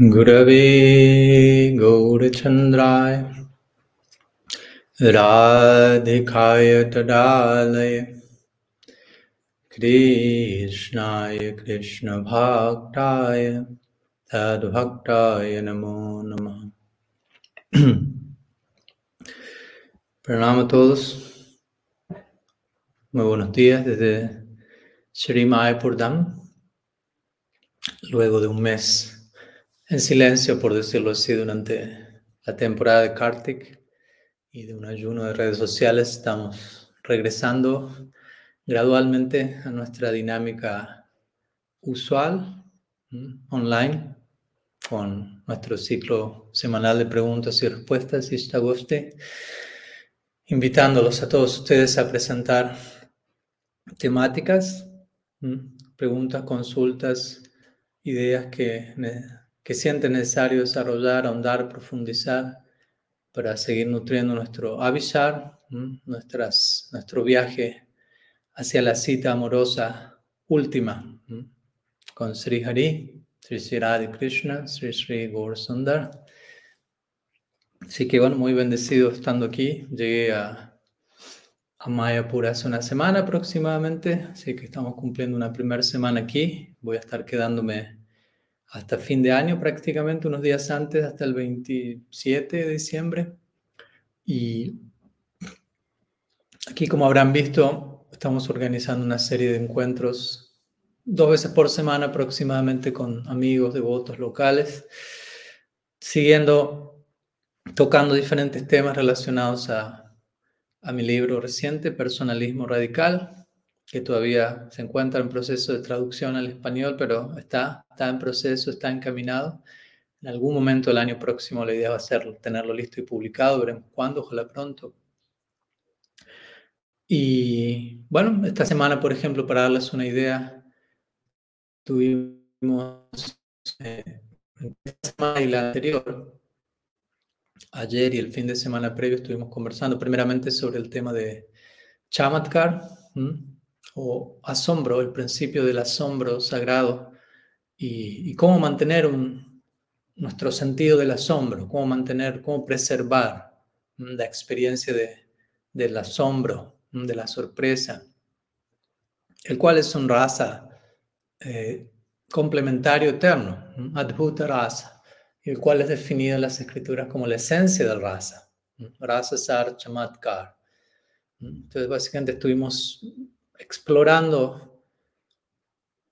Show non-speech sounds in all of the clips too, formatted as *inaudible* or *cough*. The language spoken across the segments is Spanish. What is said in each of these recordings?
गुरवे गौरचन्द्राय राधिकाय तदालय। कृष्णाय कृष्णभक्ताय। तद्भक्ताय नमो नमः। प्रणाम तोस मैं वो नतीया श्री मायपुर धाम लुएगो दे उन मेस en silencio, por decirlo así, durante la temporada de Kartik y de un ayuno de redes sociales, estamos regresando gradualmente a nuestra dinámica usual, online, con nuestro ciclo semanal de preguntas y respuestas, y agosto, invitándolos a todos ustedes a presentar temáticas, preguntas, consultas, ideas que que siente necesario desarrollar, ahondar, profundizar para seguir nutriendo nuestro avisar, nuestras, nuestro viaje hacia la cita amorosa última con Sri Hari, Sri Sri Radhi Krishna, Sri Sri Gaur Sundar. Así que bueno, muy bendecido estando aquí. Llegué a, a Mayapur hace una semana aproximadamente, así que estamos cumpliendo una primera semana aquí. Voy a estar quedándome hasta fin de año prácticamente, unos días antes, hasta el 27 de diciembre. Y aquí, como habrán visto, estamos organizando una serie de encuentros dos veces por semana aproximadamente con amigos, devotos locales, siguiendo, tocando diferentes temas relacionados a, a mi libro reciente, Personalismo Radical, que todavía se encuentra en proceso de traducción al español, pero está, está en proceso, está encaminado. En algún momento del año próximo la idea va a ser tenerlo listo y publicado, veremos cuándo, ojalá pronto. Y bueno, esta semana, por ejemplo, para darles una idea, tuvimos eh, esta semana y la anterior, ayer y el fin de semana previo estuvimos conversando primeramente sobre el tema de Chamatkar, o asombro, el principio del asombro sagrado y, cómo mantener nuestro sentido del asombro, cómo mantener, cómo preservar la experiencia de, del asombro, de la sorpresa, el cual es un rasa eh, complementario eterno, adhuta rasa, el cual es definido en las escrituras como la esencia del rasa, rasa sar chamatkar. Entonces, básicamente estuvimos explorando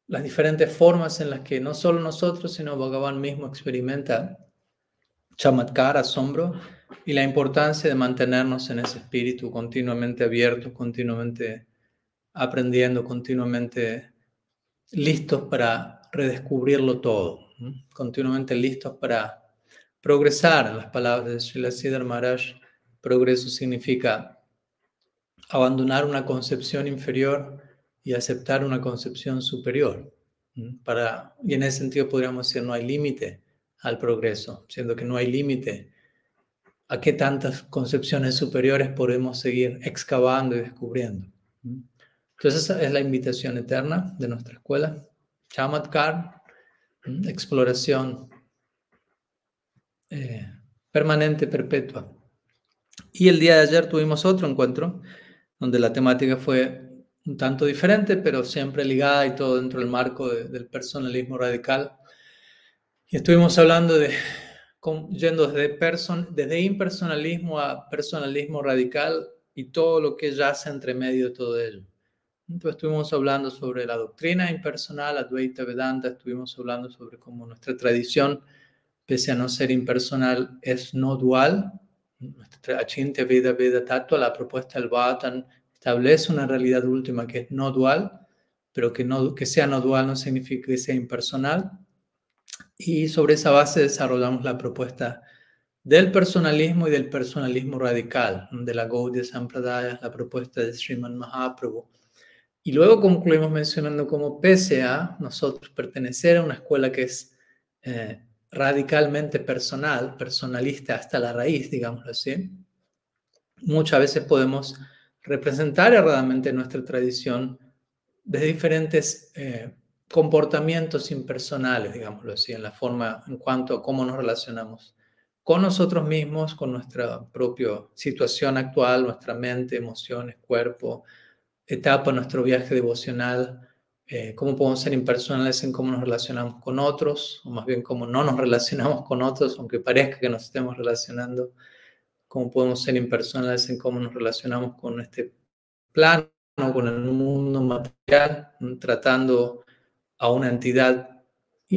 las diferentes formas en las que no solo nosotros, sino Bhagavan mismo experimenta chamatkar, asombro, y la importancia de mantenernos en ese espíritu continuamente abierto, continuamente aprendiendo, continuamente listos para redescubrirlo todo, continuamente listos para progresar. En las palabras de Srila Siddhar Maharaj, progreso significa abandonar una concepción inferior y aceptar una concepción superior. Para, y en ese sentido podríamos decir, no hay límite al progreso, siendo que no hay límite a qué tantas concepciones superiores podemos seguir excavando y descubriendo. Entonces esa es la invitación eterna de nuestra escuela. Chamatkar, exploración eh, permanente, perpetua. Y el día de ayer tuvimos otro encuentro donde la temática fue un tanto diferente, pero siempre ligada y todo dentro del marco del personalismo radical. Y estuvimos hablando de, yendo desde, person, desde impersonalismo a personalismo radical y todo lo que yace entre medio de todo ello. Entonces estuvimos hablando sobre la doctrina impersonal, Advaita Vedanta, estuvimos hablando sobre cómo nuestra tradición, pese a no ser impersonal, es no dual, Achintya Veda Veda Tattva, la propuesta del Bhattan, establece una realidad última que es no dual, pero que, no, que sea no dual no significa que sea impersonal. Y sobre esa base desarrollamos la propuesta del personalismo y del personalismo radical, de la Gaudiya Sampradaya, la propuesta de Sriman Mahaprabhu. Y luego concluimos mencionando cómo pese a nosotros pertenecer a una escuela que es eh, radicalmente personal, personalista hasta la raíz, digámoslo así, muchas veces podemos representar erradamente nuestra tradición desde diferentes eh, comportamientos impersonales, digámoslo así, en la forma, en cuanto a cómo nos relacionamos con nosotros mismos, con nuestra propia situación actual, nuestra mente, emociones, cuerpo, etapa, nuestro viaje devocional, eh, cómo podemos ser impersonales en cómo nos relacionamos con otros, o más bien cómo no nos *laughs* relacionamos con otros, aunque parezca que nos estemos relacionando, cómo podemos ser impersonales en cómo nos relacionamos con este plano, con el mundo material, tratando a una entidad,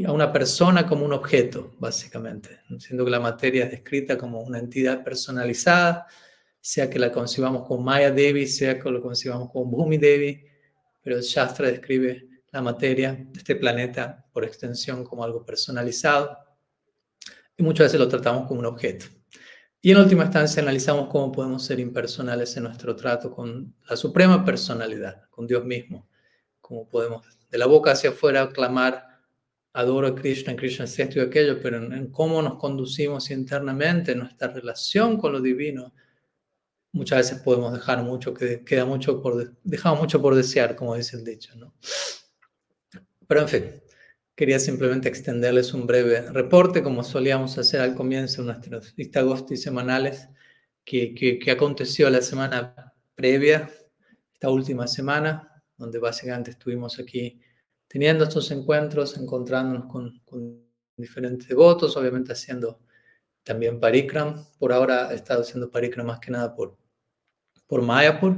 a una persona como un objeto, básicamente, siendo que la materia es descrita como una entidad personalizada, sea que la concibamos como Maya Devi, sea que lo concibamos como Bhumi Devi, pero el Shastra describe la materia de este planeta por extensión como algo personalizado y muchas veces lo tratamos como un objeto. Y en última instancia analizamos cómo podemos ser impersonales en nuestro trato con la suprema personalidad, con Dios mismo, cómo podemos de la boca hacia afuera clamar adoro a Krishna, Krishna es esto y aquello, pero en, cómo nos conducimos internamente, en nuestra relación con lo divino, muchas veces podemos dejar mucho, que queda mucho por, dejamos mucho por desear, como dice el dicho, ¿no? Pero en fin, quería simplemente extenderles un breve reporte, como solíamos hacer al comienzo de nuestros Istagosti semanales, que, que, que, aconteció la semana previa, esta última semana, donde básicamente estuvimos aquí teniendo estos encuentros, encontrándonos con, con diferentes devotos, obviamente haciendo también parikram. Por ahora he estado haciendo parikram más que nada por, por Mayapur.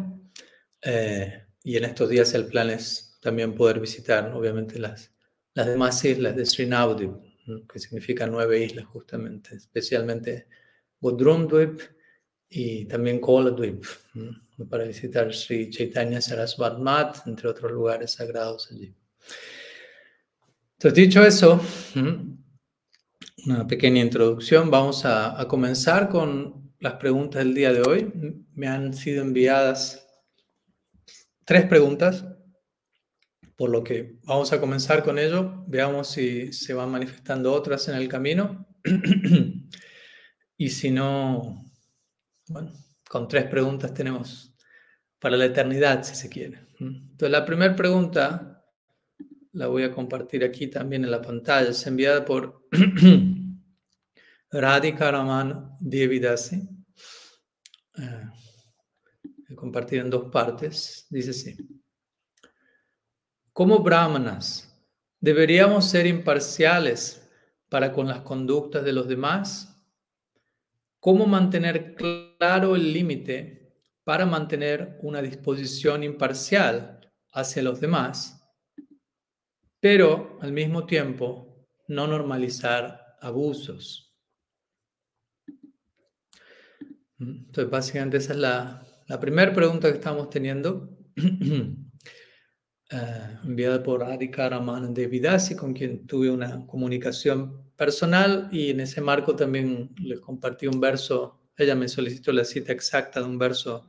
Eh, y en estos días el plan es también poder visitar, obviamente, las, las demás islas de Srinavadip, que significa nueve islas justamente, especialmente Bodrumdvip y también Koladvip, para visitar Sri Chaitanya Sarasvat Mat, entre otros lugares sagrados allí. Entonces, dicho eso, una pequeña introducción, vamos a comenzar con las preguntas del día de hoy. Me han sido enviadas tres preguntas, por lo que vamos a comenzar con ello. Veamos si se van manifestando otras en el camino. *clears throat* y si no, bueno, con tres preguntas tenemos para la eternidad, si se quiere. Entonces, la primera pregunta la voy a compartir aquí también en la pantalla. Es enviada por *clears throat* Radhika Raman Devidasi. Eh, compartir en dos partes. Dice así. Como brahmanas, ¿deberíamos ser imparciales para con las conductas de los demás? ¿Cómo mantener claro el límite para mantener una disposición imparcial hacia los demás, pero al mismo tiempo no normalizar abusos? Entonces, básicamente esa es la, primera pregunta que estamos teniendo, *clears throat* eh, enviada por Adhika Raman Devidasi, con quien tuve una comunicación personal y en ese marco también les compartí un verso, ella me solicitó la cita exacta de un verso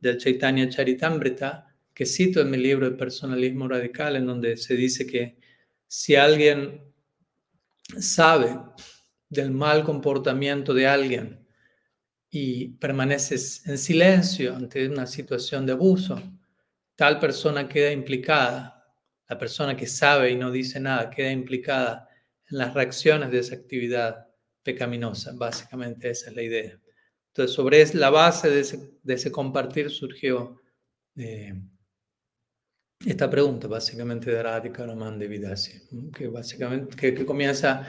del Chaitanya Charitamrita, que cito en mi libro de Personalismo Radical, en donde se dice que si alguien sabe del mal comportamiento de alguien, y permaneces en silencio ante una situación de abuso, tal persona queda implicada, la persona que sabe y no dice nada queda implicada en las reacciones de esa actividad pecaminosa. Básicamente esa es la idea. Entonces, sobre la base de ese, compartir surgió eh, esta pregunta, básicamente de Radhika Raman de Vidasi, que básicamente que, que comienza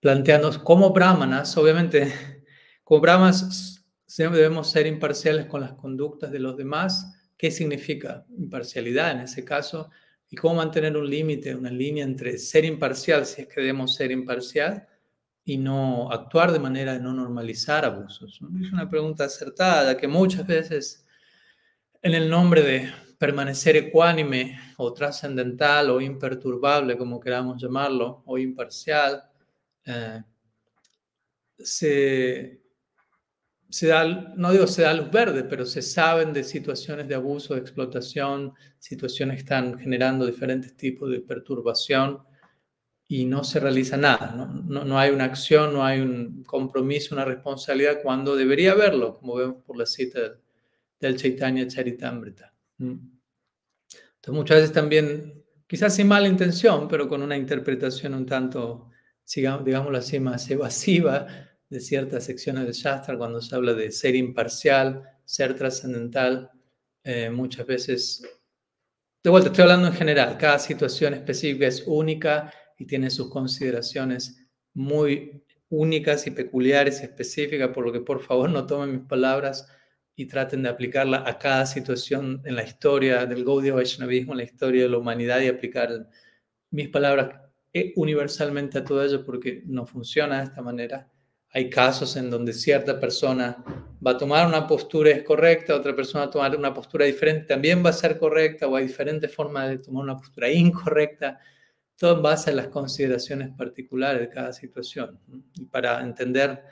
planteándonos como brahmanas, obviamente, *laughs* como brahmanas debemos ser imparciales con las conductas de los demás. ¿Qué significa imparcialidad en ese caso? Y cómo mantener un límite, una línea entre ser imparcial, si es que debemos ser imparcial, y no actuar de manera de no normalizar abusos. Es una pregunta acertada que muchas veces en el nombre de permanecer ecuánime o trascendental o imperturbable, como queramos llamarlo, o imparcial, eh, se, se da, no digo se da luz verde, pero se saben de situaciones de abuso, de explotación, situaciones que están generando diferentes tipos de perturbación y no se realiza nada, no, no, hay una acción, no hay un compromiso, una responsabilidad cuando debería haberlo, como vemos por la cita del Chaitanya Charitamrita. Entonces muchas veces también quizás sin mala intención, pero con una interpretación un tanto, digámoslo así, más evasiva de ciertas secciones del Shastra, cuando se habla de ser imparcial, ser trascendental, eh, muchas veces, de vuelta, estoy hablando en general, cada situación específica es única y tiene sus consideraciones muy únicas y peculiares y específicas, por lo que por favor no tomen mis palabras y traten de aplicarla a cada situación en la historia del Gaudiya Vaishnavismo, en la historia de la humanidad y aplicar mis palabras eh, universalmente a todo ello porque no funciona de esta manera. Hay casos en donde cierta persona va a tomar una postura correcta, otra persona va a tomar una postura diferente, también va a ser correcta, o hay diferentes formas de tomar una postura incorrecta, todo en base a las consideraciones particulares de cada situación. Y para entender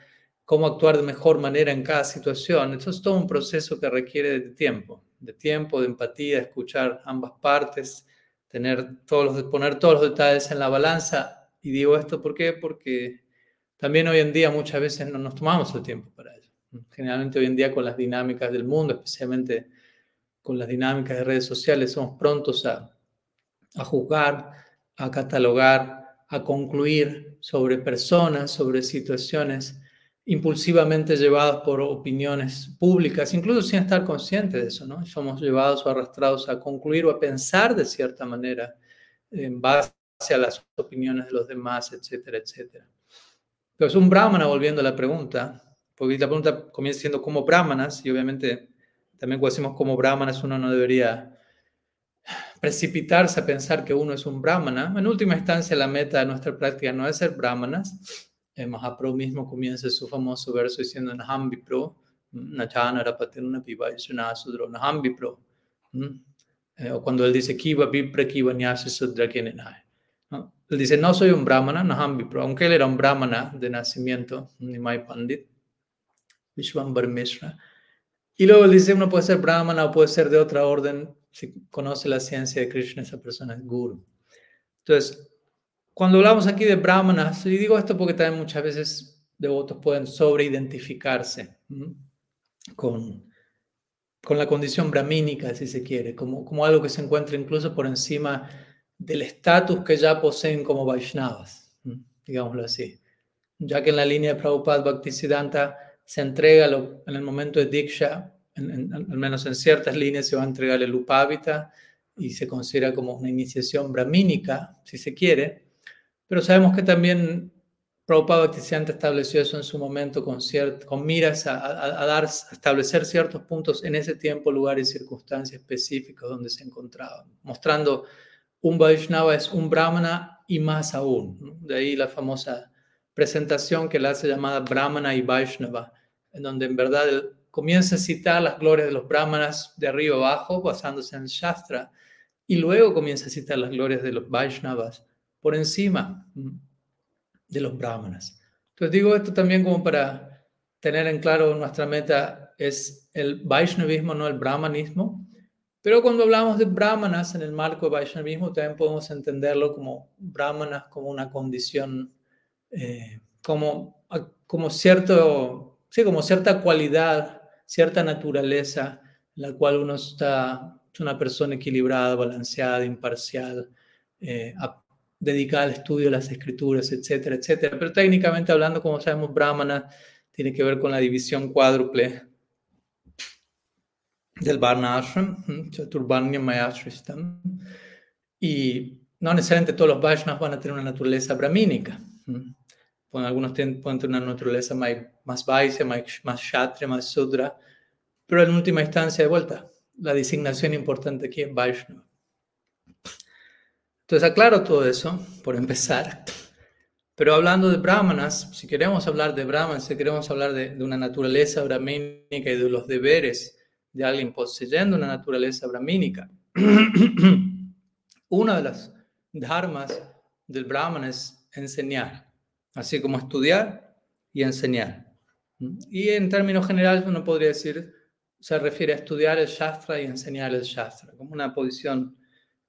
cómo actuar de mejor manera en cada situación. Eso es todo un proceso que requiere de tiempo, de tiempo, de empatía, escuchar ambas partes, tener todos los, poner todos los detalles en la balanza. Y digo esto ¿por porque también hoy en día muchas veces no nos tomamos el tiempo para ello. Generalmente hoy en día con las dinámicas del mundo, especialmente con las dinámicas de redes sociales, somos prontos a, a juzgar, a catalogar, a concluir sobre personas, sobre situaciones impulsivamente llevados por opiniones públicas, incluso sin estar conscientes de eso, ¿no? Somos llevados o arrastrados a concluir o a pensar de cierta manera en base a las opiniones de los demás, etcétera, etcétera. Entonces, un brahmana, volviendo a la pregunta, porque la pregunta comienza siendo como brahmanas, y obviamente también cuando decimos como brahmanas uno no debería precipitarse a pensar que uno es un brahmana. En última instancia, la meta de nuestra práctica no es ser brahmanas, eh, Mahaprabhu mismo comienza su famoso verso diciendo Naham Vipro, Nachana Rapatiruna Pivaishana Sudro, Naham Vipro. Eh, o cuando él dice Kiva Vipra Kiva Nyasi Sudra ¿no? Él dice, no soy un brahmana, Naham Vipro, aunque él era un brahmana de nacimiento, Nimai Pandit, Vishwambar Mishra. Y luego él dice, uno puede ser brahmana o puede ser de otra orden, si conoce la ciencia de Krishna, esa persona es guru. Entonces, cuando hablamos aquí de brahmanas, y digo esto porque también muchas veces devotos pueden sobreidentificarse con, con la condición brahmínica, si se quiere, como, como algo que se encuentra incluso por encima del estatus que ya poseen como Vaishnavas, digámoslo así. Ya que en la línea de Prabhupada Bhaktisiddhanta se entrega en el momento de Diksha, al menos en ciertas líneas se va a entregar el Upavita y se considera como una iniciación brahmínica, si se quiere. Pero sabemos que también Prabhupada Bhaktisiddhanta estableció eso en su momento con, con miras a, dar, establecer ciertos puntos en ese tiempo, lugar y circunstancias específicos donde se encontraban, mostrando un Vaishnava es un Brahmana y más aún. De ahí la famosa presentación que la hace llamada Brahmana y Vaishnava, en donde en verdad comienza a citar las glorias de los Brahmanas de arriba abajo, basándose en el Shastra, y luego comienza a citar las glorias de los Vaishnavas por encima de los brahmanas. Entonces digo esto también como para tener en claro nuestra meta es el Vaishnavismo, no el brahmanismo. Pero cuando hablamos de brahmanas en el marco de Vaishnavismo, también podemos entenderlo como brahmanas como una condición, eh, como, como, cierto, sí, como cierta cualidad, cierta naturaleza, en la cual uno está, es una persona equilibrada, balanceada, imparcial, eh, dedicada al estudio de las escrituras, etcétera, etcétera. Pero técnicamente hablando, como sabemos, Brahmana tiene que ver con la división cuádruple del Varna Ashram, Mayashristam. Y no necesariamente todos los Vaishnavas van a tener una naturaleza brahmínica. algunos pueden tener una naturaleza más, más Vaisya, más, más Kshatriya, más Sudra. Pero en última instancia, de vuelta, la designación importante aquí es Vaishnava. Entonces aclaro todo eso, por empezar. Pero hablando de brahmanas, si queremos hablar de brahmanas, si queremos hablar de, una naturaleza brahmínica y de los deberes de alguien poseyendo una naturaleza brahmínica, *clears throat* una de las dharmas del brahman es enseñar, así como estudiar y enseñar. Y en términos generales uno podría decir, se refiere a estudiar el shastra y enseñar el shastra, como una posición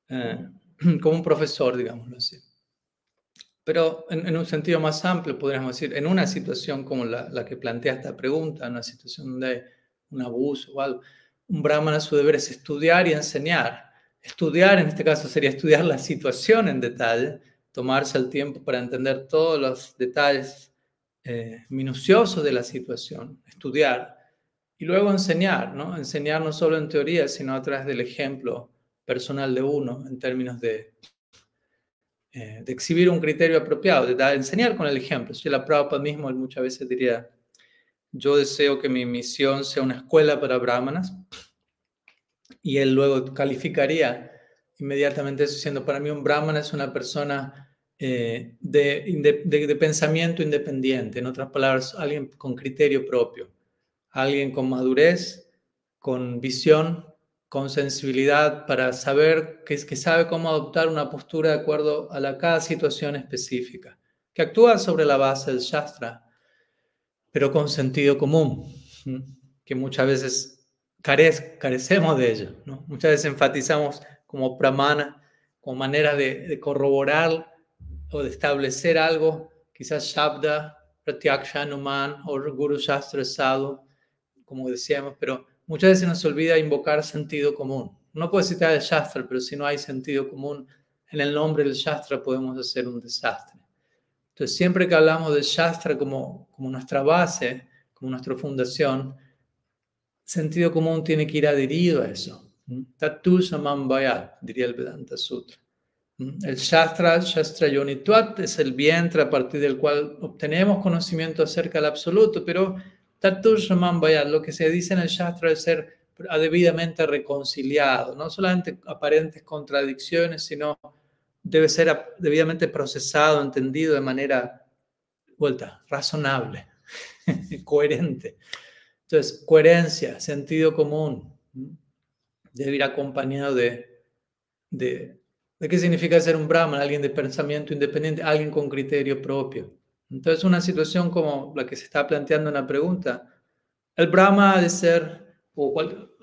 eh, *clears throat* como un profesor, digámoslo así. Pero en, un sentido más amplio, podríamos decir, en una situación como la, que plantea esta pregunta, en una situación donde un abuso o algo, un brahmana su deber es estudiar y enseñar. estudiar, en este caso sería estudiar la situación en detalle, tomarse el tiempo para entender todos los detalles eh, minuciosos de la situación, estudiar y luego enseñar, ¿no? Enseñar no solo en teoría, sino a través del ejemplo personal de uno en términos de, eh, de exhibir un criterio apropiado, de dar, enseñar con el ejemplo. Si la Prabhupada mismo muchas veces diría, yo deseo que mi misión sea una escuela para brahmanas, y él luego calificaría inmediatamente eso diciendo, para mí un brahmana es una persona eh, de, de, pensamiento independiente, en otras palabras, alguien con criterio propio, alguien con madurez, con visión, con sensibilidad para saber que, que sabe cómo adoptar una postura de acuerdo a la, cada situación específica, que actúa sobre la base del Shastra, pero con sentido común, que muchas veces carecemos de ello. Muchas veces enfatizamos como pramana, como manera de, de corroborar o de establecer algo, quizás Shabda, Pratyaksha, Numan o Guru Shastra Sadhu, como decíamos, pero muchas veces nos olvida invocar sentido común. No puede citar el Shastra, pero si no hay sentido común en el nombre del Shastra podemos hacer un desastre. Entonces, siempre que hablamos del Shastra como, como nuestra base, como nuestra fundación, sentido común tiene que ir adherido a eso. Tatu Samam diría el Vedanta Sutra. El Shastra, Shastra Yonituat, es el vientre a partir del cual obtenemos conocimiento acerca del absoluto, pero Tatu Samam lo que se dice en el Shastra es ser debidamente reconciliado, no solamente aparentes contradicciones, sino debe ser debidamente procesado, entendido de manera, vuelta, razonable, *laughs* coherente. Entonces, coherencia, sentido común, debe ir acompañado de, de ¿De qué significa ser un Brahman? Alguien de pensamiento independiente, alguien con criterio propio. Entonces, una situación como la que se está planteando en la pregunta, el Brahma ha de ser, o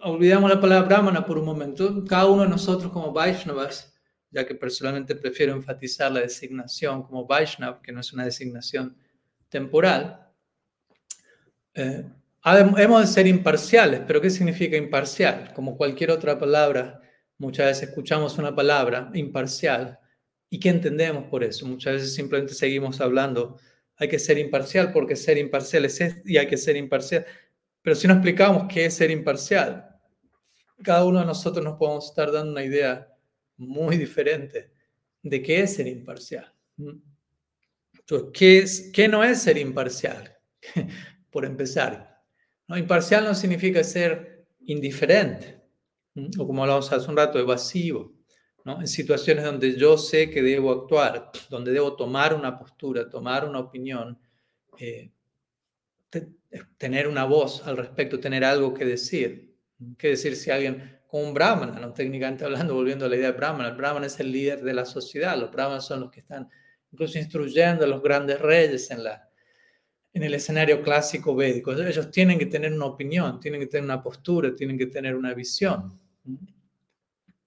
olvidamos la palabra Brahmana por un momento, cada uno de nosotros como Vaishnavas, ya que personalmente prefiero enfatizar la designación como Vaishnav, que no es una designación temporal, eh, hemos de ser imparciales, pero ¿qué significa imparcial? Como cualquier otra palabra Muchas veces escuchamos una palabra imparcial y ¿qué entendemos por eso? Muchas veces simplemente seguimos hablando, hay que ser imparcial porque ser imparcial es y hay que ser imparcial. Pero si no explicamos qué es ser imparcial, cada uno de nosotros nos podemos estar dando una idea muy diferente de qué es ser imparcial. Entonces, ¿qué, es, qué no es ser imparcial? *laughs* por empezar. ¿no? Imparcial no significa ser indiferente o como hablamos hace un rato, evasivo, ¿no? en situaciones donde yo sé que debo actuar, donde debo tomar una postura, tomar una opinión, eh, tener una voz al respecto, tener algo que decir. ¿Qué decir si alguien, como un brahmana, ¿no? técnicamente hablando, volviendo a la idea de brahmana, el brahmana es el líder de la sociedad, los brahmanas son los que están incluso instruyendo a los grandes reyes en la, en el escenario clásico védico. Ellos tienen que tener una opinión, tienen que tener una postura, tienen que tener una visión.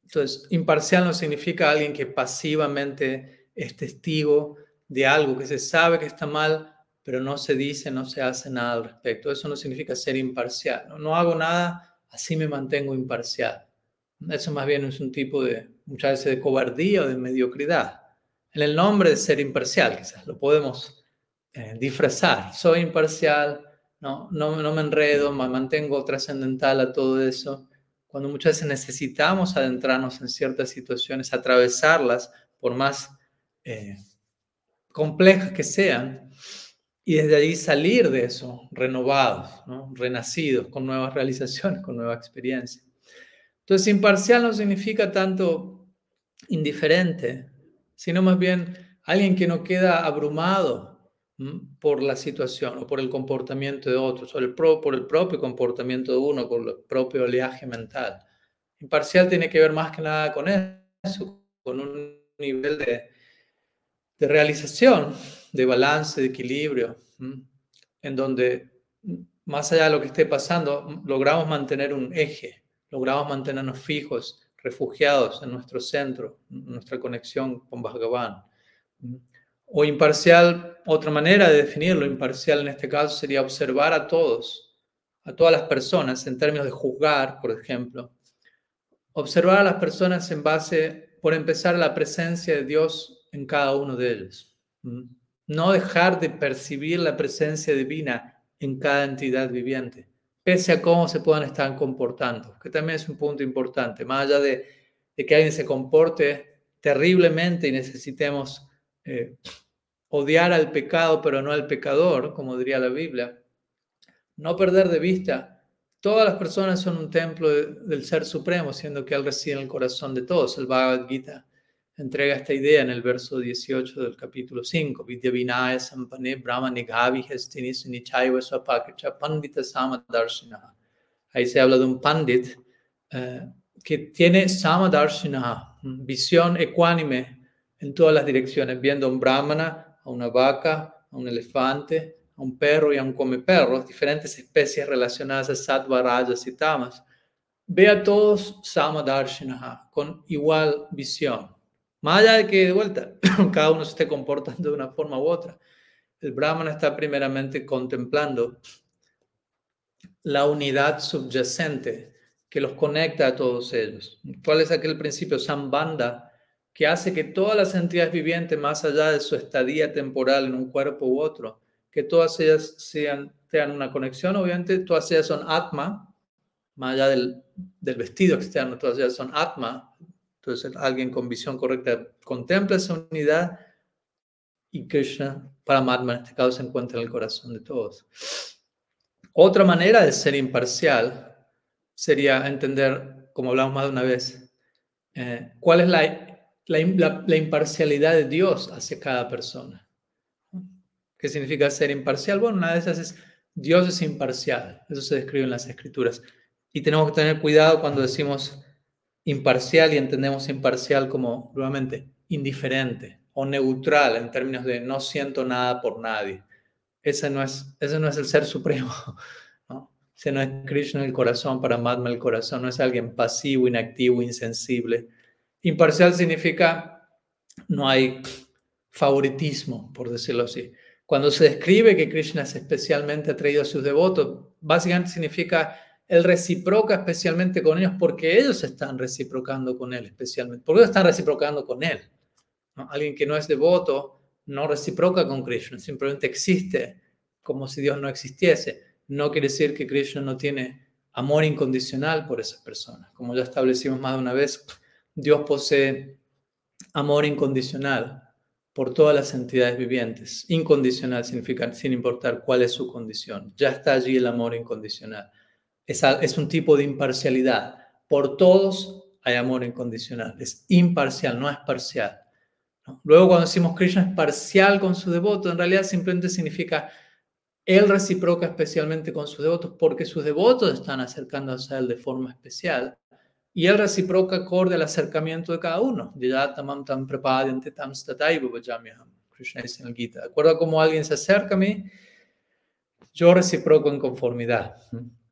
Entonces, imparcial no significa alguien que pasivamente es testigo de algo que se sabe que está mal, pero no se dice, no se hace nada al respecto. Eso no significa ser imparcial. No, hago nada, así me mantengo imparcial. Eso más bien es un tipo de, muchas veces, de cobardía o de mediocridad. En el nombre de ser imparcial, quizás lo podemos eh, disfrazar. Soy imparcial, no, no, me enredo, me mantengo trascendental a todo eso cuando muchas veces necesitamos adentrarnos en ciertas situaciones, atravesarlas, por más eh, complejas que sean, y desde allí salir de eso renovados, renacidos, con nuevas realizaciones, *laughs* con nueva experiencia. Entonces, imparcial no significa tanto indiferente, sino más bien alguien que no queda abrumado por la situación o por el comportamiento de otros, o por el propio comportamiento de uno, por el propio oleaje mental. Imparcial tiene que ver más que nada con eso, con un nivel de, de realización, de balance, de equilibrio, en donde más allá de lo que esté pasando, logramos mantener un eje, logramos mantenernos fijos, refugiados en nuestro centro, nuestra conexión con Bhagavan. O imparcial, otra manera de definirlo, imparcial en este caso sería observar a todos, a todas las personas en términos de juzgar, por ejemplo, observar a las personas en base, por empezar, a la presencia de Dios en cada uno de ellos. No dejar de percibir la presencia divina en cada entidad viviente, pese a cómo se puedan estar comportando, que también es un punto importante, más allá de, que alguien se comporte terriblemente y necesitemos eh, odiar al pecado, pero no al pecador, como diría la Biblia, no perder de vista Todas las personas son un templo del Ser Supremo, siendo que Él reside en el corazón de todos. El Bhagavad Gita entrega esta idea en el verso 18 del capítulo 5. Vidya Vinaya Sampane Brahma Nighavi Hestini Sunichaiva Swapakacha Pandita Samadarshinaha. Ahí se habla de un pandit eh, que tiene Samadarshinaha, visión ecuánime en todas las direcciones, viendo a un brahmana, a una vaca, a un elefante, a un perro y a un come perros, diferentes especies relacionadas a sattva, rajas y tamas, ve a todos samadarshinaha, con igual visión. Más allá de que, de vuelta, *coughs* cada uno se esté comportando de una forma u otra, el Brahman está primeramente contemplando la unidad subyacente que los conecta a todos ellos. ¿Cuál es aquel principio sambanda que hace que todas las entidades vivientes, más allá de su estadía temporal en un cuerpo u otro, que todas ellas sean, tengan una conexión, obviamente todas ellas son Atma, más allá del, del vestido externo, todas ellas son Atma, entonces alguien con visión correcta contempla esa unidad y Krishna, Paramatma en este caso, se encuentra en el corazón de todos. Otra manera de ser imparcial sería entender, como hablamos más de una vez, eh, cuál es la, la, imparcialidad de Dios hacia cada persona. ¿Qué significa ser imparcial? Bueno, una de esas es Dios es imparcial. Eso se describe en las escrituras. Y tenemos que tener cuidado cuando decimos imparcial y entendemos imparcial como, nuevamente, indiferente o neutral en términos de no siento nada por nadie. Ese no es, ese no es el ser supremo. *laughs* ¿no? Ese no es Krishna el corazón, para Paramatma el corazón, no es alguien pasivo, inactivo, insensible. Imparcial significa no hay favoritismo, por decirlo así. Cuando se describe que Krishna es especialmente atraído a sus devotos, básicamente significa él reciproca especialmente con ellos porque ellos están reciprocando con él especialmente. Porque ellos están reciprocando con él. Alguien que no es devoto no reciproca con Krishna, simplemente existe como si Dios no existiese. No quiere decir que Krishna no tiene amor incondicional por esas personas. Como ya establecimos más de una vez, Dios posee amor incondicional por todas las entidades vivientes. Incondicional significa sin importar cuál es su condición. Ya está allí el amor incondicional. Es, un tipo de imparcialidad. Por todos hay amor incondicional. Es imparcial, no es parcial. Luego cuando decimos Krishna es parcial con su devoto, en realidad simplemente significa él reciproca especialmente con sus devotos porque sus devotos están acercándose a él de forma especial y él reciproca acorde al acercamiento de cada uno. Krishna dice en el Gita. De acuerdo a cómo alguien se acerca a mí, yo reciproco en conformidad.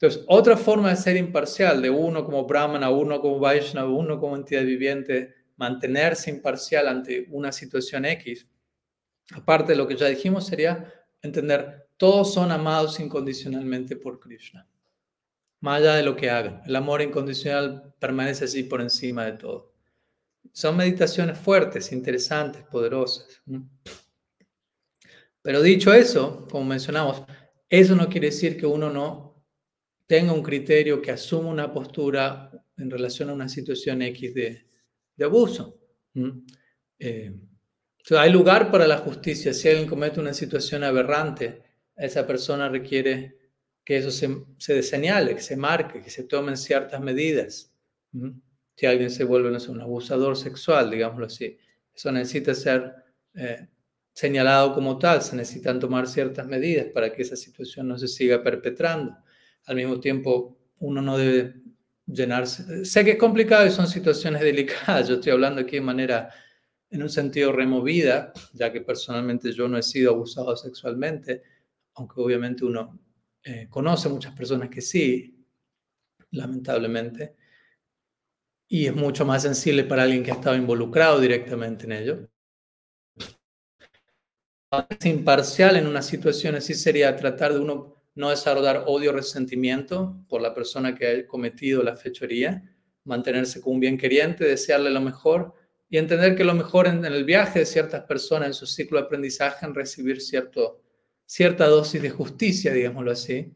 Entonces, otra forma de ser imparcial, de uno como Brahmana, uno como Vaishnava, uno como entidad viviente, mantenerse imparcial ante una situación X, aparte de lo que ya dijimos, sería entender, todos son amados incondicionalmente por Krishna más allá de lo que hagan. El amor incondicional permanece así por encima de todo. Son meditaciones fuertes, interesantes, poderosas. Pero dicho eso, como mencionamos, eso no quiere decir que uno no tenga un criterio que asuma una postura en relación a una situación X de, abuso. Eh, hay lugar para la justicia. Si alguien comete una situación aberrante, esa persona requiere que eso se, se señale, que se marque, que se tomen ciertas medidas. Si alguien se vuelve un abusador sexual, digámoslo así, eso necesita ser eh, señalado como tal, se necesitan tomar ciertas medidas para que esa situación no se siga perpetrando. Al mismo tiempo, uno no debe llenarse. Sé que es complicado y son situaciones *laughs* delicadas. Yo estoy hablando aquí de manera, en un sentido removida, ya que personalmente yo no he sido abusado sexualmente, aunque obviamente uno eh, conoce muchas personas que sí, lamentablemente, y es mucho más sensible para alguien que ha estado involucrado directamente en ello. Imparcial en una situación así sería tratar de uno no desarrollar odio o resentimiento por la persona que ha cometido la fechoría, mantenerse como un bien queriente, desearle lo mejor y entender que lo mejor en, el viaje de ciertas personas en su ciclo de aprendizaje en recibir cierto, cierta dosis de justicia, digámoslo así,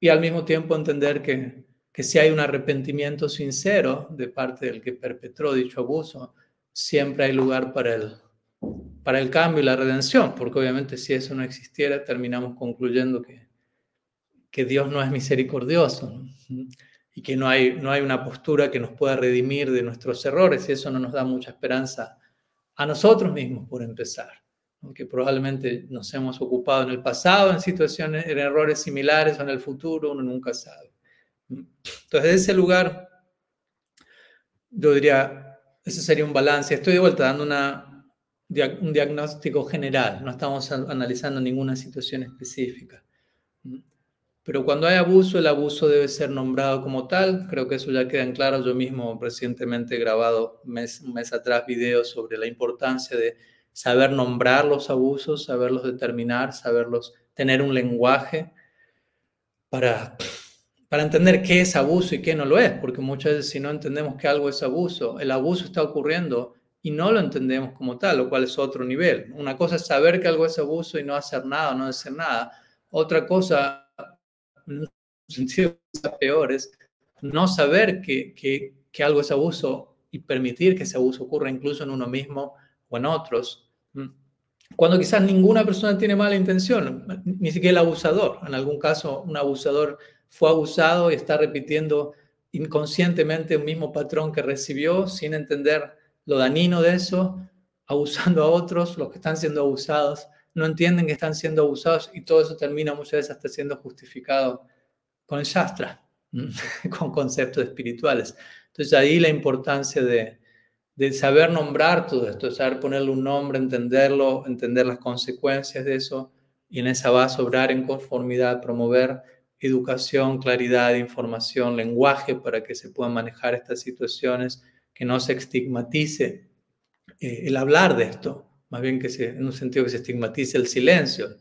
y al mismo tiempo entender que, que si hay un arrepentimiento sincero de parte del que perpetró dicho abuso, siempre hay lugar para el, para el cambio y la redención, porque obviamente si eso no existiera, terminamos concluyendo que, que Dios no es misericordioso y que no hay, no hay una postura que nos pueda redimir de nuestros errores y eso no nos da mucha esperanza a nosotros mismos por empezar, porque probablemente nos hemos ocupado en el pasado en situaciones, en errores similares o en el futuro, uno nunca sabe. Entonces, desde ese lugar, yo diría, ese sería un balance. Estoy de vuelta dando una, un diagnóstico general, no estamos analizando ninguna situación específica. Pero cuando hay abuso, el abuso debe ser nombrado como tal. Creo que eso ya queda en claro. Yo mismo recientemente he grabado mes, mes atrás videos sobre la importancia de saber nombrar los abusos, saberlos determinar, saberlos tener un lenguaje para, para entender qué es abuso y qué no lo es. Porque muchas veces si no entendemos que algo es abuso, el abuso está ocurriendo y no lo entendemos como tal, lo cual es otro nivel. Una cosa es saber que algo es abuso y no hacer nada, no decir nada. Otra cosa en un sentido peor, es no saber que, que, que, algo es abuso y permitir que ese abuso ocurra incluso en uno mismo o en otros. Cuando quizás ninguna persona tiene mala intención, ni siquiera el abusador. En algún caso, un abusador fue abusado y está repitiendo inconscientemente un mismo patrón que recibió sin entender lo dañino de eso, abusando a otros, los que están siendo abusados no entienden que están siendo abusados y todo eso termina muchas veces hasta siendo justificado con el Shastra, *laughs* con conceptos espirituales. Entonces ahí la importancia de, saber nombrar todo esto, saber ponerle un nombre, entenderlo, entender las consecuencias de eso y en esa base obrar en conformidad, promover educación, claridad, información, lenguaje para que se puedan manejar estas situaciones, que no se estigmatice eh, el hablar de esto, más bien que se, en un sentido que se estigmatice el silencio,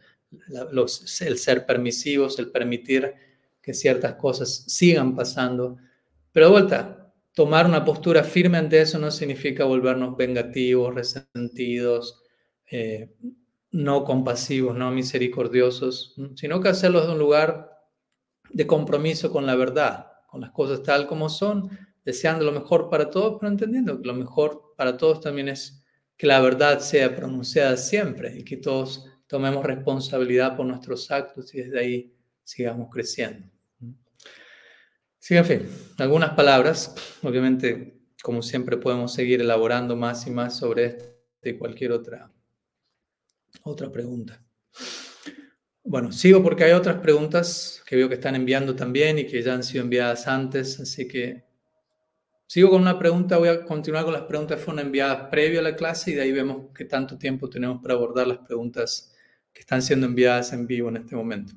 los, el ser permisivos, el permitir que ciertas cosas sigan pasando. Pero de vuelta, tomar una postura firme ante eso no significa volvernos vengativos, resentidos, eh, no compasivos, no misericordiosos, sino que hacerlo de un lugar de compromiso con la verdad, con las cosas tal como son, deseando lo mejor para todos, pero entendiendo que lo mejor para todos también es que la verdad sea pronunciada siempre y que todos tomemos responsabilidad por nuestros actos y desde ahí sigamos creciendo. Sí, en fin, algunas palabras. Obviamente, como siempre, podemos seguir elaborando más y más sobre este y cualquier otra, otra pregunta. Bueno, sigo porque hay otras preguntas que veo que están enviando también y que ya han sido enviadas antes, así que Sigo con una pregunta, voy a continuar con las preguntas que fueron enviadas previo a la clase y de ahí vemos qué tanto tiempo tenemos para abordar las preguntas que están siendo enviadas en vivo en este momento.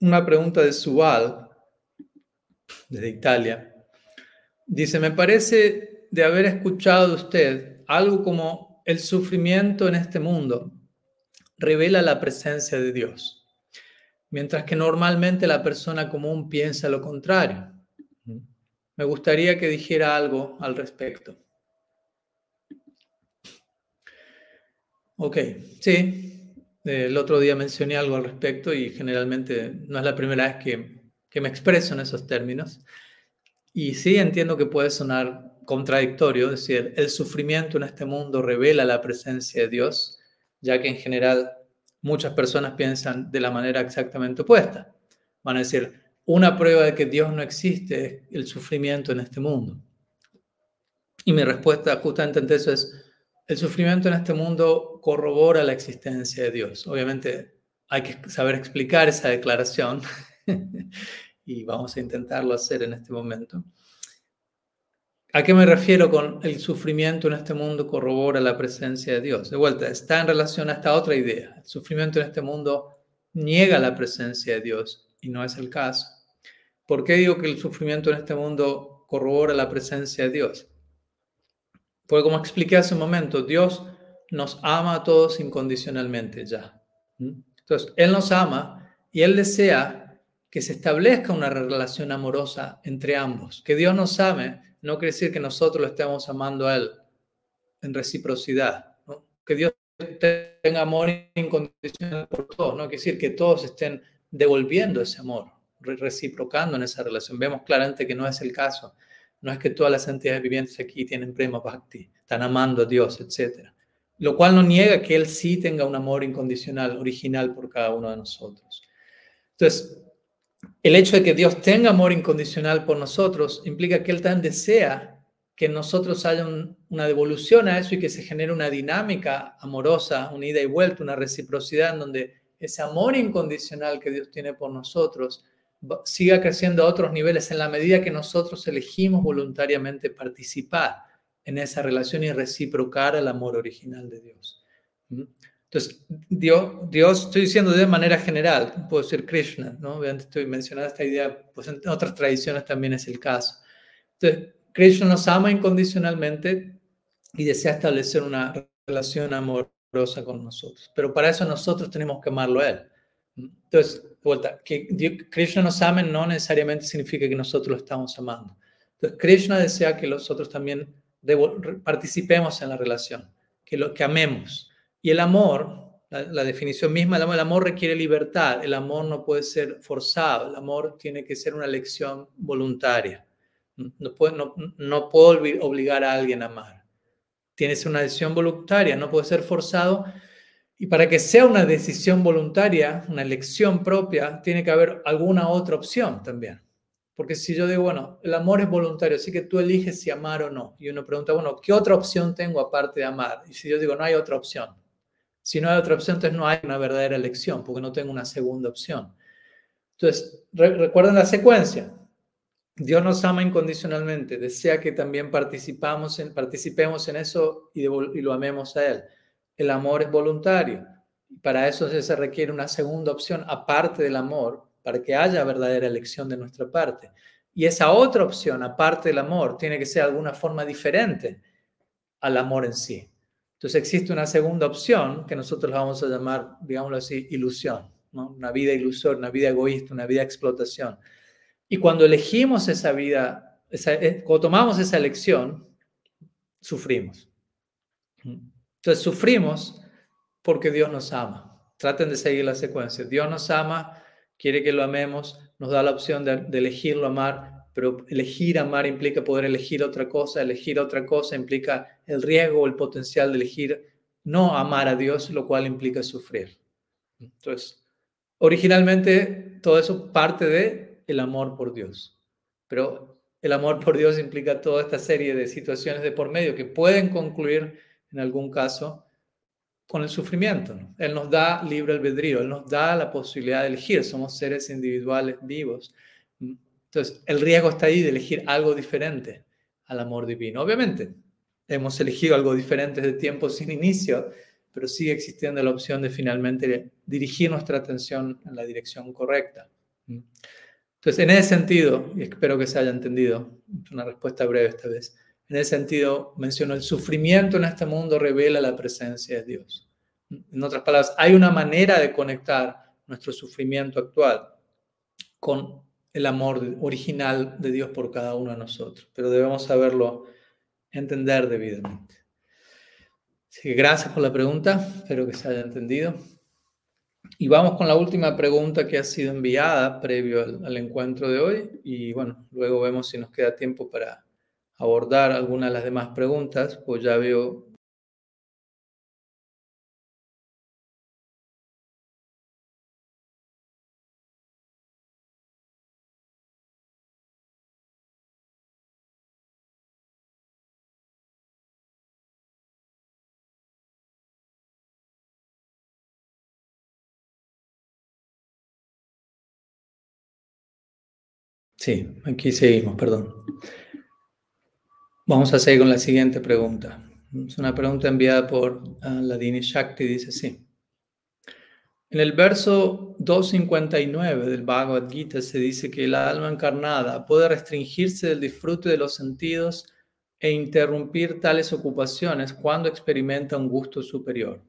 Una pregunta de Subal, desde Italia. Dice, me parece de haber escuchado de usted algo como el sufrimiento en este mundo revela la presencia de Dios, mientras que normalmente la persona común piensa lo contrario. Me gustaría que dijera algo al respecto. Ok, sí. El otro día mencioné algo al respecto y generalmente no es la primera vez que, me expreso en esos términos. Y sí entiendo que puede sonar contradictorio, es decir, el sufrimiento en este mundo revela la presencia de Dios, ya que en general muchas personas piensan de la manera exactamente opuesta. Van a decir, una prueba de que Dios no existe es el sufrimiento en este mundo. Y mi respuesta justamente ante eso es, el sufrimiento en este mundo corrobora la existencia de Dios. Obviamente hay que saber explicar esa declaración *laughs* y vamos a intentarlo hacer en este momento. ¿A qué me refiero con el sufrimiento en este mundo corrobora la presencia de Dios? De vuelta, está en relación a esta otra idea. El sufrimiento en este mundo niega la presencia de Dios y no es el caso. ¿Por qué digo que el sufrimiento en este mundo corrobora la presencia de Dios? Porque como expliqué hace un momento, Dios nos ama a todos incondicionalmente ya. Entonces, Él nos ama y Él desea que se establezca una relación amorosa entre ambos, que Dios nos ame no quiere decir que nosotros lo estemos amando a Él en reciprocidad. Que Dios tenga amor incondicional por todos, no quiere decir que todos estén devolviendo ese amor, reciprocando en esa relación. Vemos claramente que no es el caso. No es que todas las entidades vivientes aquí tienen prema bhakti, están amando a Dios, etc. Lo cual no niega que Él sí tenga un amor incondicional, original por cada uno de nosotros. Entonces, el hecho de que Dios tenga amor incondicional por nosotros implica que Él también desea que nosotros haya una devolución a eso y que se genere una dinámica amorosa, una ida y vuelta, una reciprocidad en donde ese amor incondicional que Dios tiene por nosotros siga creciendo a otros niveles en la medida que nosotros elegimos voluntariamente participar en esa relación y reciprocar el amor original de Dios. ¿Mm? Entonces, Dios, Dios, estoy diciendo de manera general, puedo decir Krishna, ¿no? Antes estoy mencionando esta idea, pues en otras tradiciones también es el caso. Entonces, Krishna nos ama incondicionalmente y desea establecer una relación amorosa con nosotros, pero para eso nosotros tenemos que amarlo a Él. Entonces, vuelta, que Krishna nos ame no necesariamente significa que nosotros lo estamos amando. Entonces, Krishna desea que nosotros también participemos en la relación, que lo que amemos. Y el amor, la, definición misma, el amor, requiere libertad, el amor no puede ser forzado, el amor tiene que ser una elección voluntaria. No puedo, no, no puedo obligar a alguien a amar. Tiene que ser una decisión voluntaria, no puede ser forzado y para que sea una decisión voluntaria, una elección propia, tiene que haber alguna otra opción también. Porque si yo digo, bueno, el amor es voluntario, así que tú eliges si amar o no. Y uno pregunta, bueno, ¿qué otra opción tengo aparte de amar? Y si yo digo, no hay otra opción. Si no hay otra opción, entonces no hay una verdadera elección, porque no tengo una segunda opción. Entonces, recuerden la secuencia. Dios nos ama incondicionalmente, desea que también participamos en, participemos en eso y, lo amemos a Él el amor es voluntario. Para eso se requiere una segunda opción aparte del amor, para que haya verdadera elección de nuestra parte. Y esa otra opción, aparte del amor, tiene que ser de alguna forma diferente al amor en sí. Entonces existe una segunda opción que nosotros vamos a llamar, digámoslo así, ilusión, una vida ilusoria, una vida egoísta, una vida de explotación. Y cuando elegimos esa vida, eh, cuando tomamos esa elección, sufrimos. Entonces sufrimos porque Dios nos ama. Traten de seguir la secuencia. Dios nos ama, quiere que lo amemos, nos da la opción de, elegirlo amar, pero elegir amar implica poder elegir otra cosa, elegir otra cosa implica el riesgo o el potencial de elegir no amar a Dios, lo cual implica sufrir. Entonces, originalmente todo eso parte de el amor por Dios, pero el amor por Dios implica toda esta serie de situaciones de por medio que pueden concluir en algún caso, con el sufrimiento. Él nos da libre albedrío, Él nos da la posibilidad de elegir, somos seres individuales vivos. Entonces, el riesgo está ahí de elegir algo diferente al amor divino. Obviamente, hemos elegido algo diferente de tiempo sin inicio, pero sigue existiendo la opción de finalmente dirigir nuestra atención en la dirección correcta. Entonces, en ese sentido, y espero que se haya entendido, una respuesta breve esta vez, en ese sentido, menciono, el sufrimiento en este mundo revela la presencia de Dios. En otras palabras, hay una manera de conectar nuestro sufrimiento actual con el amor original de Dios por cada uno de nosotros, pero debemos saberlo entender debidamente. Así que gracias por la pregunta, espero que se haya entendido. Y vamos con la última pregunta que ha sido enviada previo al, encuentro de hoy. Y bueno, luego vemos si nos queda tiempo para abordar algunas de las demás preguntas, pues ya veo Sí, aquí seguimos, perdón. Vamos a seguir con la siguiente pregunta. Es una pregunta enviada por uh, Ladini Shakti, dice así. En el verso 259 del Bhagavad Gita se dice que la alma encarnada puede restringirse del disfrute de los sentidos e interrumpir tales ocupaciones cuando experimenta un gusto superior.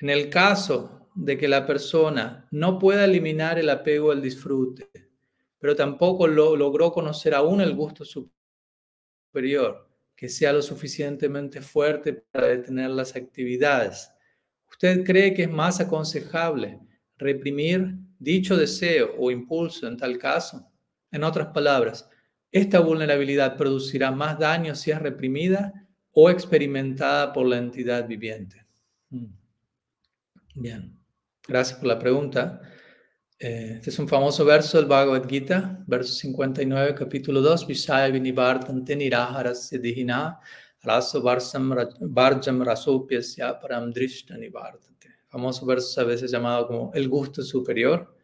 En el caso de que la persona no pueda eliminar el apego al disfrute, pero tampoco lo, logró conocer aún el gusto superior, que sea lo suficientemente fuerte para detener las actividades. ¿Usted cree que es más aconsejable reprimir dicho deseo o impulso en tal caso? En otras palabras, esta vulnerabilidad producirá más daño si es reprimida o experimentada por la entidad viviente. Hmm. Bien, gracias por la pregunta. Eh, este es un famoso verso del Bhagavad Gita, verso 59, capítulo 2, Vishaya vinivartante niraharas dihina raso varjam rasopyasya param drishta nivartate. Famoso verso a veces llamado como el gusto superior,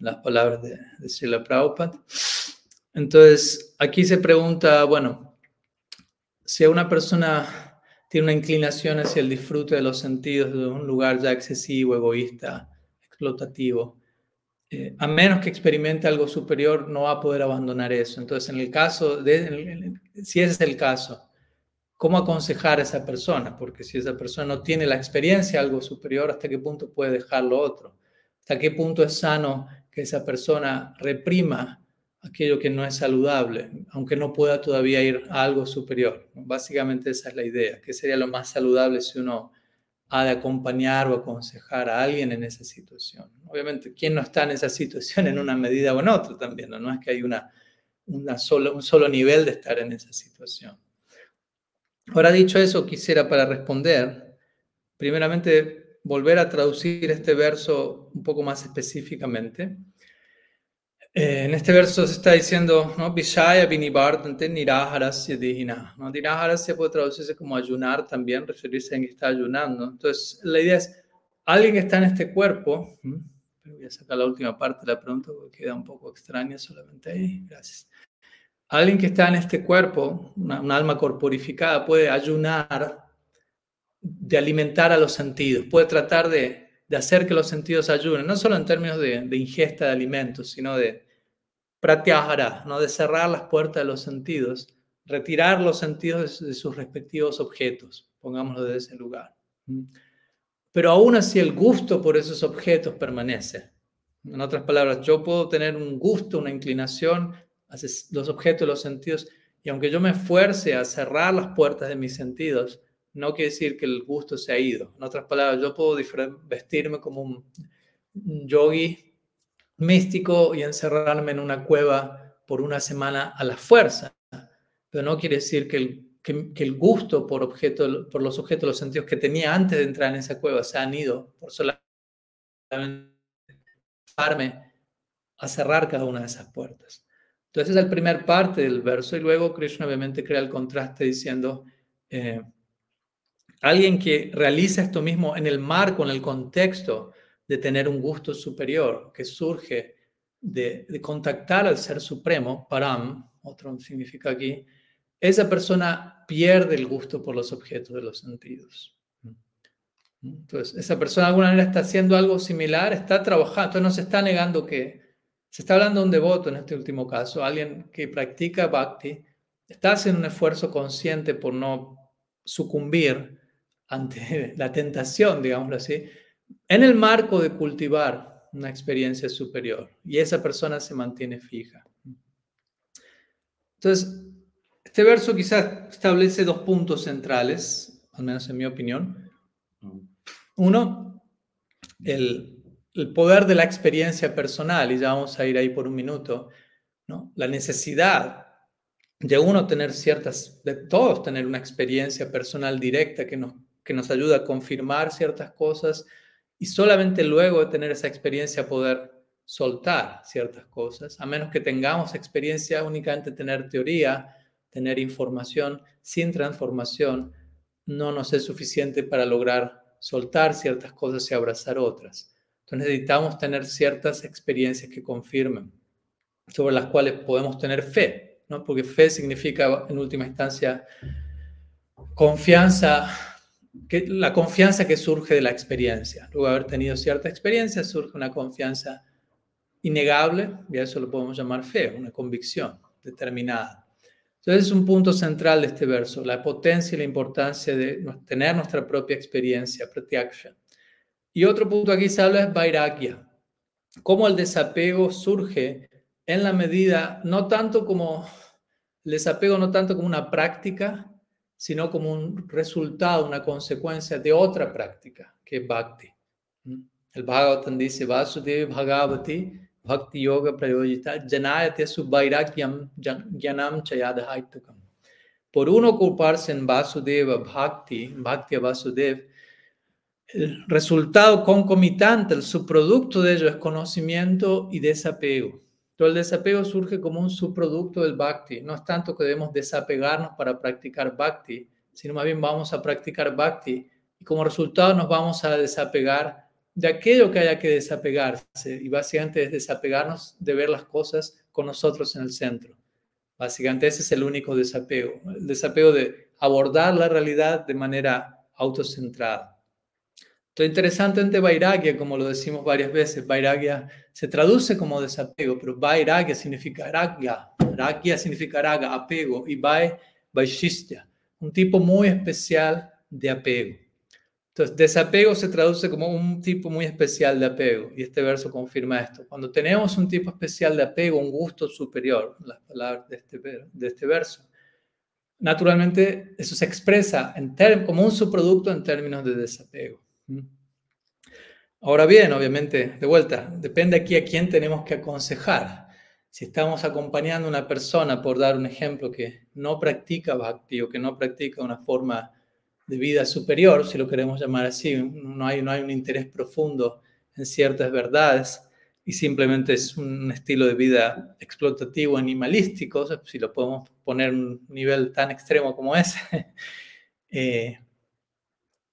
las palabras de, de Srila Prabhupada. Entonces, aquí se pregunta, bueno, si una persona tiene una inclinación hacia el disfrute de los sentidos de un lugar ya excesivo, egoísta, explotativo, eh, a menos que experimente algo superior, no va a poder abandonar eso. Entonces, en el caso, de, si ese es el caso, ¿cómo aconsejar a esa persona? Porque si esa persona no tiene la experiencia de algo superior, ¿hasta qué punto puede dejar lo otro? ¿Hasta qué punto es sano que esa persona reprima aquello que no es saludable, aunque no pueda todavía ir a algo superior? Básicamente esa es la idea, que sería lo más saludable si uno ha de acompañar o aconsejar a alguien en esa situación. Obviamente, ¿quién no está en esa situación en una medida o en otra también? No, es que hay una, solo, un solo nivel de estar en esa situación. Ahora, dicho eso, quisiera para responder, primeramente, volver a traducir este verso un poco más específicamente eh, en este verso se está diciendo, ¿no? Vishaya vinibardante niraharasya dihina. ¿no? se puede traducirse como ayunar también, referirse a quien está ayunando. Entonces, la idea es, alguien que está en este cuerpo, voy a sacar la última parte de la pregunta porque queda un poco extraña solamente ahí, gracias. Alguien que está en este cuerpo, una, un alma corporificada, puede ayunar de alimentar a los sentidos, puede tratar de, de hacer que los sentidos ayunen, no solo en términos de, de ingesta de alimentos, sino de, pratyahara, ¿no? de cerrar las puertas de los sentidos, retirar los sentidos de, sus respectivos objetos, pongámoslo de ese lugar. Pero aún así el gusto por esos objetos permanece. En otras palabras, yo puedo tener un gusto, una inclinación hacia los objetos, los sentidos, y aunque yo me esfuerce a cerrar las puertas de mis sentidos, no quiere decir que el gusto se ha ido. En otras palabras, yo puedo vestirme como un yogi místico y encerrarme en una cueva por una semana a la fuerza, pero no quiere decir que el, que, el gusto por, objeto, por los objetos, los sentidos que tenía antes de entrar en esa cueva se han ido por solamente a cerrar cada una de esas puertas. Entonces, es la primera parte del verso y luego Krishna obviamente crea el contraste diciendo, eh, alguien que realiza esto mismo en el marco, en el contexto de tener un gusto superior que surge de, contactar al Ser Supremo, Param, otro significa aquí, esa persona pierde el gusto por los objetos de los sentidos. Entonces, esa persona de alguna manera está haciendo algo similar, está trabajando, entonces no se está negando que, se está hablando de un devoto en este último caso, alguien que practica bhakti, está haciendo un esfuerzo consciente por no sucumbir ante *laughs* la tentación, digámoslo así, en el marco de cultivar una experiencia superior y esa persona se mantiene fija. Entonces, este verso quizás establece dos puntos centrales, al menos en mi opinión. Uno, el, el poder de la experiencia personal, y ya vamos a ir ahí por un minuto, ¿no? la necesidad de uno tener ciertas, de todos tener una experiencia personal directa que nos, que nos ayuda a confirmar ciertas cosas, y solamente luego de tener esa experiencia poder soltar ciertas cosas, a menos que tengamos experiencia únicamente tener teoría, tener información sin transformación, no nos es suficiente para lograr soltar ciertas cosas y abrazar otras. Entonces necesitamos tener ciertas experiencias que confirmen, sobre las cuales podemos tener fe, ¿no? porque fe significa en última instancia confianza que la confianza que surge de la experiencia. Luego de haber tenido cierta experiencia, surge una confianza innegable, y a eso lo podemos llamar fe, una convicción determinada. Entonces es un punto central de este verso, la potencia y la importancia de tener nuestra propia experiencia, pratyaksha. Y otro punto aquí se habla es vairagya, cómo el desapego surge en la medida, no tanto como el desapego no tanto como una práctica, sino como un resultado, una consecuencia de otra práctica, que es bhakti. El Bhagavatam dice, Vasudev Bhagavati Bhakti Yoga Prayojita Janayate Subhairakyam Jnanam Chayadhaitukam. Por uno ocuparse en Vasudeva Bhakti, Bhakti Vasudev, el resultado concomitante, el subproducto de ello es conocimiento y desapego. Todo el desapego surge como un subproducto del bhakti. No es tanto que debemos desapegarnos para practicar bhakti, sino más bien vamos a practicar bhakti y como resultado nos vamos a desapegar de aquello que haya que desapegarse. Y básicamente es desapegarnos de ver las cosas con nosotros en el centro. Básicamente ese es el único desapego. El desapego de abordar la realidad de manera autocentrada. Entonces, interesante ante Vairagya, como lo decimos varias veces, Vairagya se traduce como desapego, pero Vairagya significa ragya, ragya significa raga, apego, y Vai, Vaishistya, un tipo muy especial de apego. Entonces, desapego se traduce como un tipo muy especial de apego, y este verso confirma esto. Cuando tenemos un tipo especial de apego, un gusto superior, las palabras de este, de este verso, naturalmente eso se expresa en como un subproducto en términos de desapego. Ahora bien, obviamente, de vuelta, depende aquí a quién tenemos que aconsejar. Si estamos acompañando a una persona, por dar un ejemplo, que no practica bhakti o que no practica una forma de vida superior, si lo queremos llamar así, no hay, no hay un interés profundo en ciertas verdades y simplemente es un estilo de vida explotativo, animalístico, si lo podemos poner en un nivel tan extremo como ese, *laughs* eh,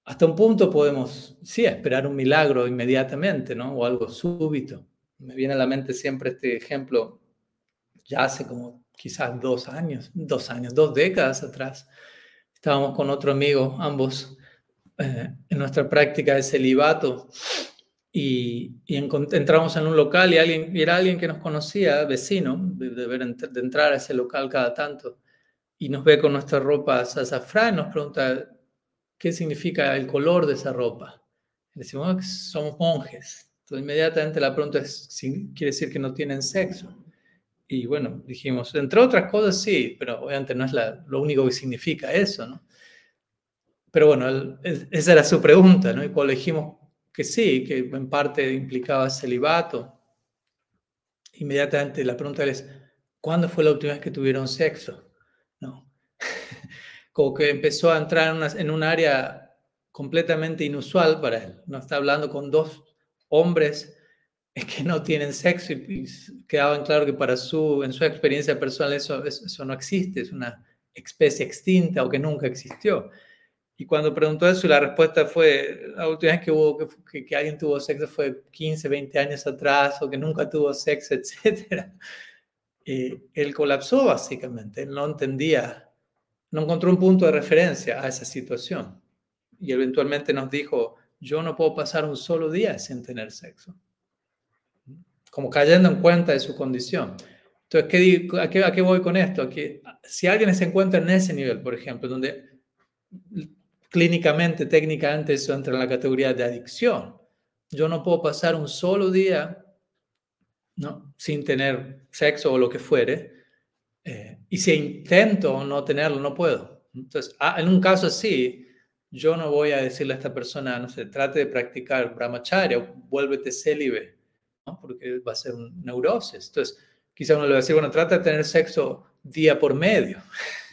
hasta un punto podemos, sí, esperar un milagro inmediatamente, ¿no? O algo súbito. Me viene a la mente siempre este ejemplo, ya hace como quizás dos años, dos años, dos décadas atrás. Estábamos con otro amigo, ambos, eh, en nuestra práctica de celibato y, y entramos en un local y, alguien, era alguien que nos conocía, vecino, de, de, entrar a ese local cada tanto, y nos ve con nuestra ropa azafrán nos pregunta, qué significa el color de esa ropa. decimos que somos monjes. Entonces inmediatamente la pregunta es quiere decir que no tienen sexo. Y bueno, dijimos, entre otras cosas sí, pero obviamente no es lo único que significa eso, ¿no? Pero bueno, esa era su pregunta, ¿no? Y cuando dijimos que sí, que en parte implicaba celibato, inmediatamente la pregunta es, ¿cuándo fue la última vez que tuvieron sexo? Como que empezó a entrar en, un área completamente inusual para él. No está hablando con dos hombres *laughs* que no tienen sexo y, quedaban claro que para su, en su experiencia personal eso, eso, no existe, es una especie extinta o que nunca existió. Y cuando preguntó eso, la respuesta fue, la última vez que, hubo, que, que, alguien tuvo sexo fue 15, 20 años atrás, o que nunca tuvo sexo, etc. Y *laughs* él colapsó básicamente, él no entendía no encontró un punto de referencia a esa situación. Y eventualmente nos dijo, yo no puedo pasar un solo día sin tener sexo. Como cayendo en cuenta de su condición. Entonces, ¿qué, a, qué, ¿a qué voy con esto? Que si alguien se encuentra en ese nivel, por ejemplo, donde clínicamente, técnicamente eso entra en la categoría de adicción, yo no puedo pasar un solo día ¿no? sin tener sexo o lo que fuere, eh, y si intento no tenerlo, no puedo. Entonces, ah, en un caso así, yo no voy a decirle a esta persona, no sé, trate de practicar brahmacharya vuélvete célibe, ¿no? porque va a ser un neurosis. Entonces, quizá uno le va a decir, bueno, trata de tener sexo día por medio,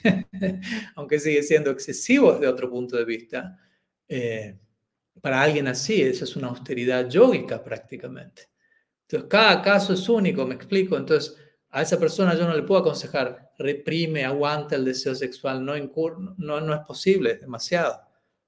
*laughs* aunque sigue siendo excesivo desde otro punto de vista. Eh, para alguien así, eso es una austeridad yógica prácticamente. Entonces, cada caso es único, me explico. Entonces, a esa persona yo no le puedo aconsejar, reprime, aguanta el deseo sexual, no, no, no es posible, es demasiado.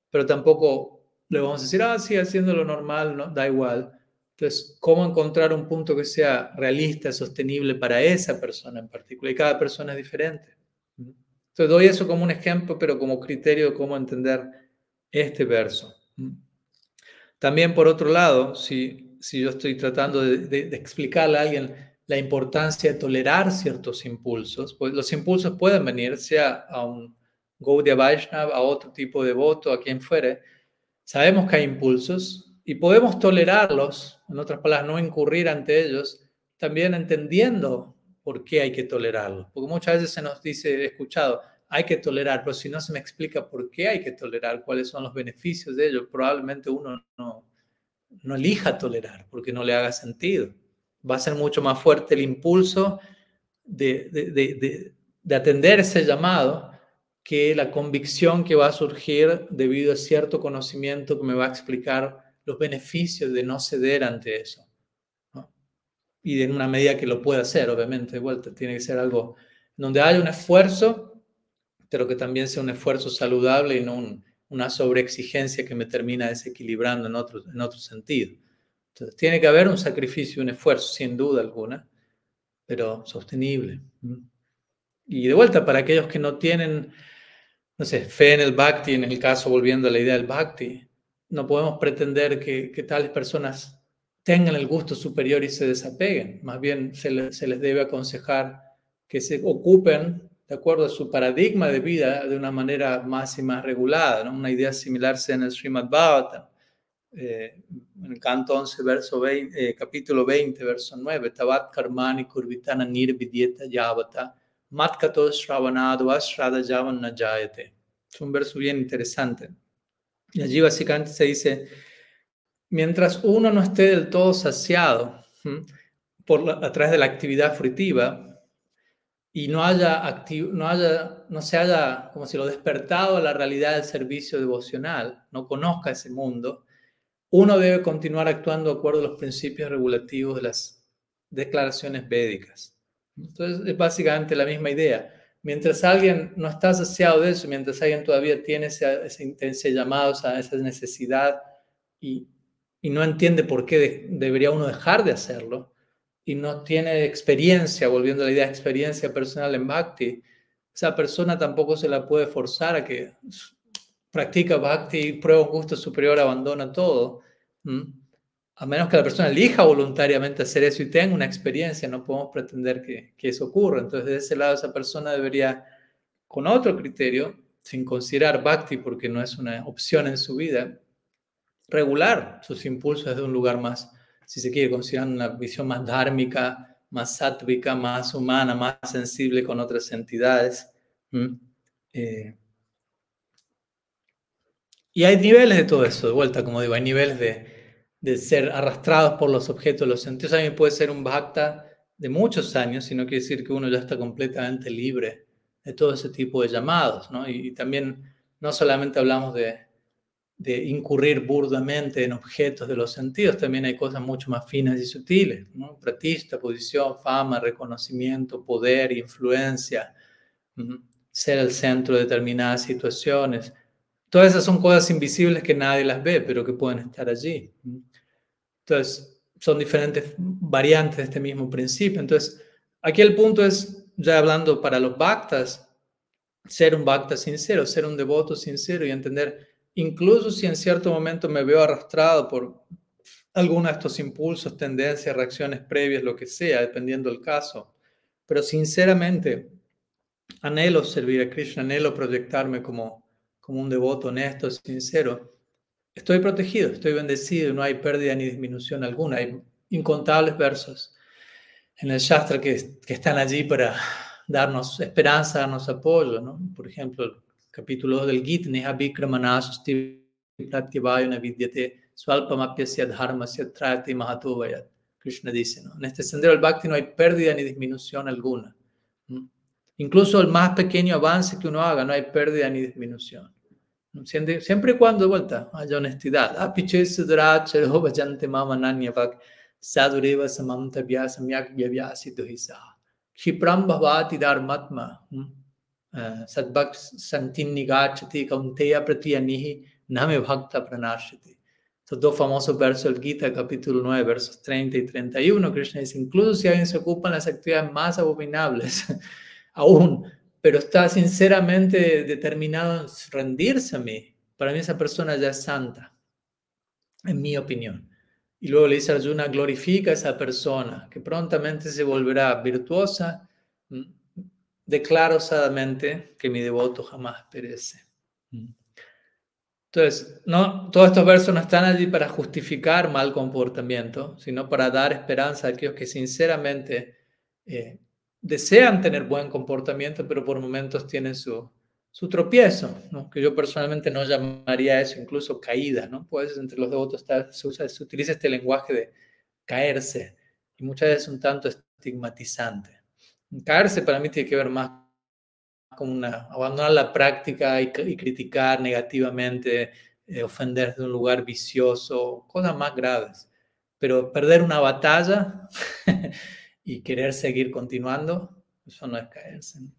Pero tampoco le vamos a decir, ah, sí, haciendo lo normal, no, da igual. Entonces, ¿cómo encontrar un punto que sea realista, sostenible para esa persona en particular? Y cada persona es diferente. Entonces, doy eso como un ejemplo, pero como criterio de cómo entender este verso. También, por otro lado, si, si yo estoy tratando de, de explicarle a alguien, la importancia de tolerar ciertos impulsos, pues los impulsos pueden venir sea a un Gaudiya Vaishnava, a otro tipo de voto, a quien fuere. Sabemos que hay impulsos y podemos tolerarlos, en otras palabras, no incurrir ante ellos, también entendiendo por qué hay que tolerarlo. Porque muchas veces se nos dice, he escuchado, hay que tolerar, pero si no se me explica por qué hay que tolerar, cuáles son los beneficios de ello, probablemente uno no, no elija tolerar porque no le haga sentido. Va a ser mucho más fuerte el impulso de, de, de atender ese llamado que la convicción que va a surgir debido a cierto conocimiento que me va a explicar los beneficios de no ceder ante eso. Y en una medida que lo pueda hacer, obviamente, de vuelta, tiene que ser algo donde haya un esfuerzo, pero que también sea un esfuerzo saludable y no una sobreexigencia que me termina desequilibrando en otro sentido. Entonces, tiene que haber un sacrificio, un esfuerzo, sin duda alguna, pero sostenible. Y de vuelta, para aquellos que no tienen, no fe en el bhakti, en el caso volviendo a la idea del bhakti, no podemos pretender que, tales personas tengan el gusto superior y se desapeguen. Más bien se, se, les debe aconsejar que se ocupen de acuerdo a su paradigma de vida de una manera más y más regulada. ¿no? Una idea similar sea en el Srimad Bhagavatam, eh, en el canto 11, verso 20, eh, capítulo 20, verso 9, Tavat karmani kurvitana nirvidyeta yavata matkato shravanado ashrada yavan najayate. Es un verso bien interesante. Y allí básicamente se dice, mientras uno no esté del todo saciado por a través de la actividad fruitiva y no haya, no haya, no se haya como si lo despertado a la realidad del servicio devocional, no conozca ese mundo, uno debe continuar actuando de acuerdo a los principios regulativos de las declaraciones védicas. Entonces es básicamente la misma idea. Mientras alguien no está saciado de eso, mientras alguien todavía tiene ese, ese, llamado, esa, esa necesidad y, y, no entiende por qué debería uno dejar de hacerlo y no tiene experiencia, volviendo a la idea de experiencia personal en Bhakti, esa persona tampoco se la puede forzar a que practica Bhakti, prueba un gusto superior, abandona todo a menos que la persona elija voluntariamente hacer eso y tenga una experiencia, no podemos pretender que, que, eso ocurra. Entonces, de ese lado, esa persona debería, con otro criterio, sin considerar bhakti porque no es una opción en su vida, regular sus impulsos desde un lugar más, si se quiere, considerando una visión más dármica, más sátvica, más humana, más sensible con otras entidades. Eh, y hay niveles de todo eso, de vuelta, como digo, hay niveles de, de ser arrastrados por los objetos los sentidos. También puede ser un bhakta de muchos años, sino quiere decir que uno ya está completamente libre de todo ese tipo de llamados. ¿no? Y, también no solamente hablamos de, de, incurrir burdamente en objetos de los sentidos, también hay cosas mucho más finas y sutiles. ¿no? Pratista, posición, fama, reconocimiento, poder, influencia, ser el centro de determinadas situaciones. Todas esas son cosas invisibles que nadie las ve, pero que pueden estar allí. Entonces, son diferentes variantes de este mismo principio. Entonces, aquí el punto es, ya hablando para los bhaktas, ser un bhakta sincero, ser un devoto sincero y entender, incluso si en cierto momento me veo arrastrado por alguno de estos impulsos, tendencias, reacciones previas, lo que sea, dependiendo del caso, pero sinceramente anhelo servir a Krishna, anhelo proyectarme como, como un devoto honesto, sincero, Estoy protegido, estoy bendecido, no hay pérdida ni disminución alguna. Hay incontables versos en el Shastra que, que están allí para darnos esperanza, darnos apoyo. ¿no? Por ejemplo, el capítulo 2 del Gita, Neha Vikramanasusti Pratyavayana Vidyate Swalpamapyasya Dharmasya Trati Mahatuvayat. Krishna dice, ¿no? en este sendero del Bhakti no hay pérdida ni disminución alguna. Incluso el más pequeño avance que uno haga, no hay pérdida ni disminución. Siempre, siempre y cuando de vuelta haya honestidad. Apiche. Estos dos famosos versos del Gita, capítulo 9, versos 30 y 31, Krishna dice, incluso si alguien se ocupa en las actividades más abominables, aún pero está sinceramente determinado a rendirse a mí, para mí esa persona ya es santa, en mi opinión. Y luego le dice a Arjuna, glorifica a esa persona, que prontamente se volverá virtuosa. Mm, declaro osadamente que mi devoto jamás perece. Mm. Entonces, no, todos estos versos no están allí para justificar mal comportamiento, sino para dar esperanza a aquellos que sinceramente eh, desean tener buen comportamiento, pero por momentos tienen su, su tropiezo, ¿no? que yo personalmente no llamaría eso incluso caída, ¿no? Pues entre los devotos está, se, usa, se utiliza este lenguaje de caerse y muchas veces un tanto estigmatizante. Caerse para mí tiene que ver más con abandonar la práctica y, criticar negativamente, eh, ofender desde un lugar vicioso, cosas más graves. Pero perder una batalla *laughs* y querer seguir continuando, eso no es caerse. ¿no?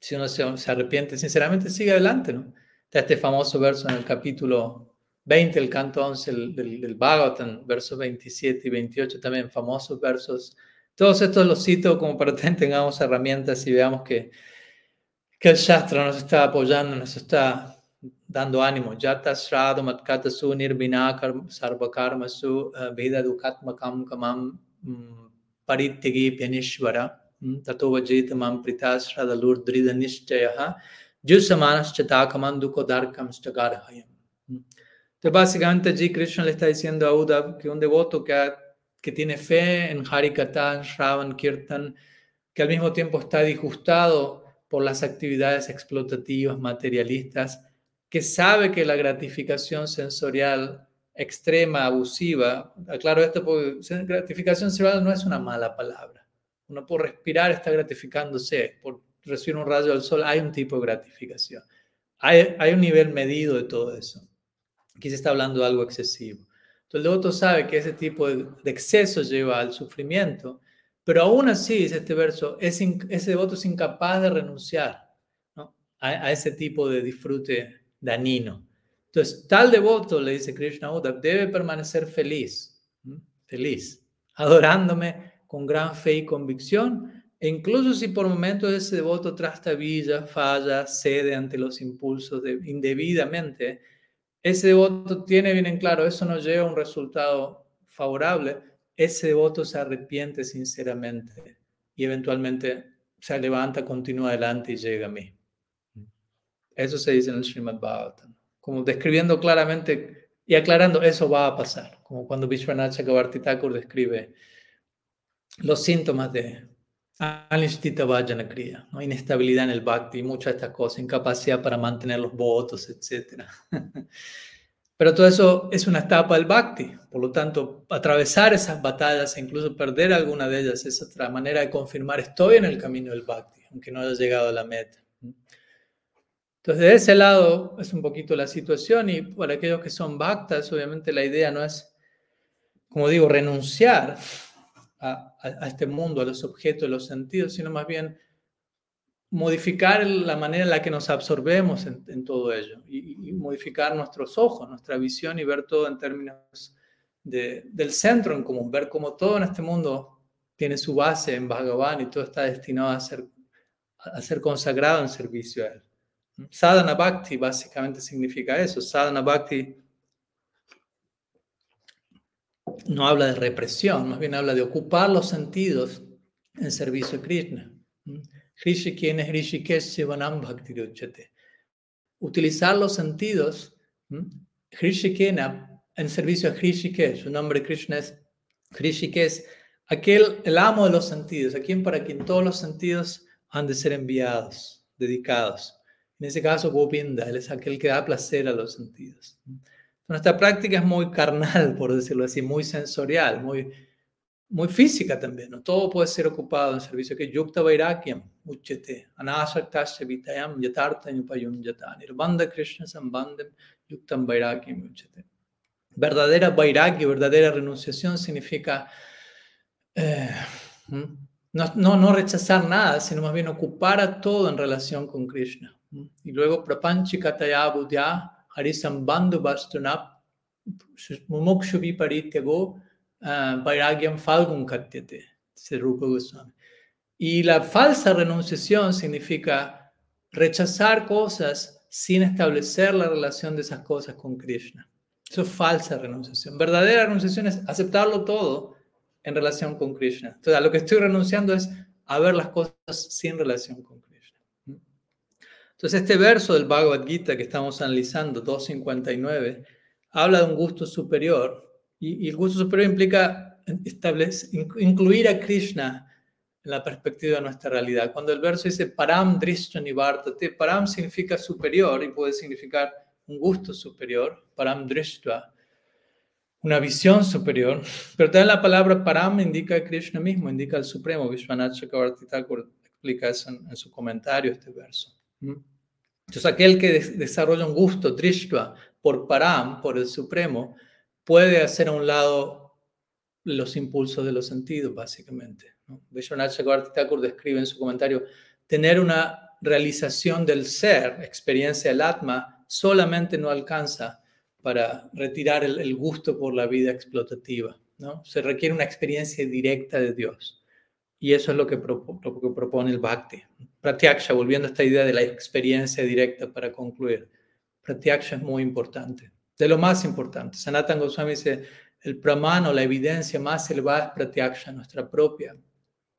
si uno se, arrepiente sinceramente, sigue adelante, ¿no? Está este famoso verso en el capítulo 20, el canto 11 del, del, Bhagavatam, versos 27 y 28, también famosos versos. Todos estos los cito como para que *laughs* tengamos herramientas y veamos que, que el Shastra nos está apoyando, nos está dando ánimo. Yata Shradu Matkata Su Nirvinakar Sarvakarma Su eh, Veda Dukatmakam Kamam mm, Parityagi Pianishvara ततो वजेत माम प्रीता श्रदलुर दृढ़ निश्चय Entonces, básicamente, allí Krishna le está diciendo a Uddhav que un devoto que, que tiene fe en Harikata, Shravan, Kirtan, que al mismo tiempo está disgustado por las actividades explotativas, materialistas, que sabe que la gratificación sensorial extrema, abusiva, aclaro esto porque gratificación sensorial no es una mala palabra uno por respirar está gratificándose, por recibir un rayo del sol hay un tipo de gratificación. Hay, un nivel medido de todo eso. Aquí se está hablando de algo excesivo. Entonces el devoto sabe que ese tipo de, exceso lleva al sufrimiento, pero aún así, dice este verso, ese, ese devoto es incapaz de renunciar a, a, ese tipo de disfrute danino. Entonces, tal devoto, le dice Krishna Uddhav, debe permanecer feliz, feliz, adorándome con gran fe y convicción, e incluso si por momentos ese devoto trastabilla, falla, cede ante los impulsos de, indebidamente, ese devoto tiene bien en claro, eso no lleva a un resultado favorable, ese devoto se arrepiente sinceramente y eventualmente se levanta, continúa adelante y llega a mí. Eso se dice en el Srimad Bhagavatam, como describiendo claramente y aclarando, eso va a pasar, como cuando Vishwanath Chakrabarti Thakur describe los síntomas de Anishtita Vajanakriya, ¿no? inestabilidad en el bhakti, muchas de estas cosas, incapacidad para mantener los votos, etc. *laughs* Pero todo eso es una etapa del bhakti, por lo tanto, atravesar esas batallas e incluso perder alguna de ellas es otra manera de confirmar estoy en el camino del bhakti, aunque no haya llegado a la meta. Entonces, de ese lado es un poquito la situación y para aquellos que son bhaktas, obviamente la idea no es, como digo, renunciar a, este mundo, a los objetos, a los sentidos, sino más bien modificar la manera en la que nos absorbemos en, todo ello y, modificar nuestros ojos, nuestra visión y ver todo en términos del centro en común, ver cómo todo en este mundo tiene su base en Bhagavan y todo está destinado a ser, a ser consagrado en servicio a él. Sadhana Bhakti básicamente significa eso. Sadhana Bhakti no habla de represión, más bien habla de ocupar los sentidos en servicio a Krishna. Utilizar los sentidos, en servicio a Hrishikesh. Su nombre Krishna es Hrishikesh, aquel, el amo de los sentidos, a quien para quien todos los sentidos han de ser enviados, dedicados. En ese caso, Govinda, él es aquel que da placer a los sentidos. Nuestra práctica es muy carnal, *laughs* por decirlo así, muy sensorial, muy, muy física también. ¿no? Todo puede ser ocupado en servicio que yukta vairakyam uchete anasaktasya vitayam yatarta upayum yata nirvanda krishna sambandam yuktam vairakyam uchete. Verdadera vairagya, verdadera renunciación significa eh, no, no, no, rechazar nada, sino más bien ocupar a todo en relación con Krishna. Y luego prapanchikataya buddhya harisambandhu bastunap mumukshu viparityago vairagyam falgum katyate, Rupa Goswami. Y la falsa renunciación significa rechazar cosas sin establecer la relación de esas cosas con Krishna. Eso es falsa renunciación. Verdadera renunciación es aceptarlo todo en relación con Krishna. Entonces, lo que estoy renunciando es a ver las cosas sin relación con Krishna. Entonces, este verso del Bhagavad Gita que estamos analizando, 259, habla de un gusto superior. Y, el gusto superior implica incluir a Krishna en la perspectiva de nuestra realidad. Cuando el verso dice param drishta nivartate, param significa superior y puede significar un gusto superior, param drishta, una visión superior, *laughs* pero también la palabra param indica a Krishna mismo, indica al Supremo, Vishwanath Chakravarti explica eso en, su comentario este verso. Entonces aquel que desarrolla un gusto, drishta, por param, por el Supremo, puede hacer a un lado los impulsos de los sentidos, básicamente. Vishwanath Thakur describe en su comentario, tener una realización del ser, experiencia del Atma, solamente no alcanza para retirar el, gusto por la vida explotativa. ¿no? Se requiere una experiencia directa de Dios. Y eso es lo que, propone el Bhakti. Pratyaksha, volviendo a esta idea de la experiencia directa para concluir. Pratyaksha es muy importante, de lo más importante. Sanatan Goswami dice, el pramano, la evidencia más elevada es Pratyaksha, nuestra propia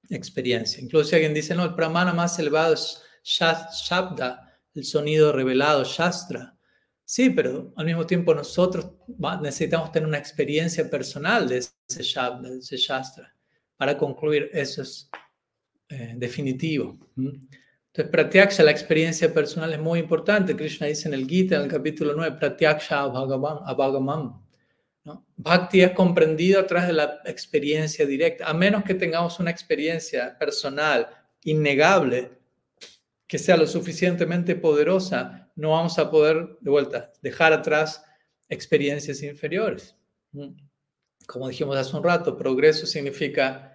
experiencia. Incluso si alguien dice, no, el pramana más elevado es Shabda, el sonido revelado, Shastra. Sí, pero al mismo tiempo nosotros necesitamos tener una experiencia personal de ese Shabda, de ese Shastra, para concluir eso es eh, definitivo. Entonces, Pratyaksha, la experiencia personal es muy importante. Krishna dice en el Gita, en el capítulo 9, Pratyaksha Abhagamam. ¿no? Bhakti es comprendido a través de la experiencia directa, a menos que tengamos una experiencia personal innegable que sea lo suficientemente poderosa, no vamos a poder, de vuelta, dejar atrás experiencias inferiores. Como dijimos hace un rato, progreso significa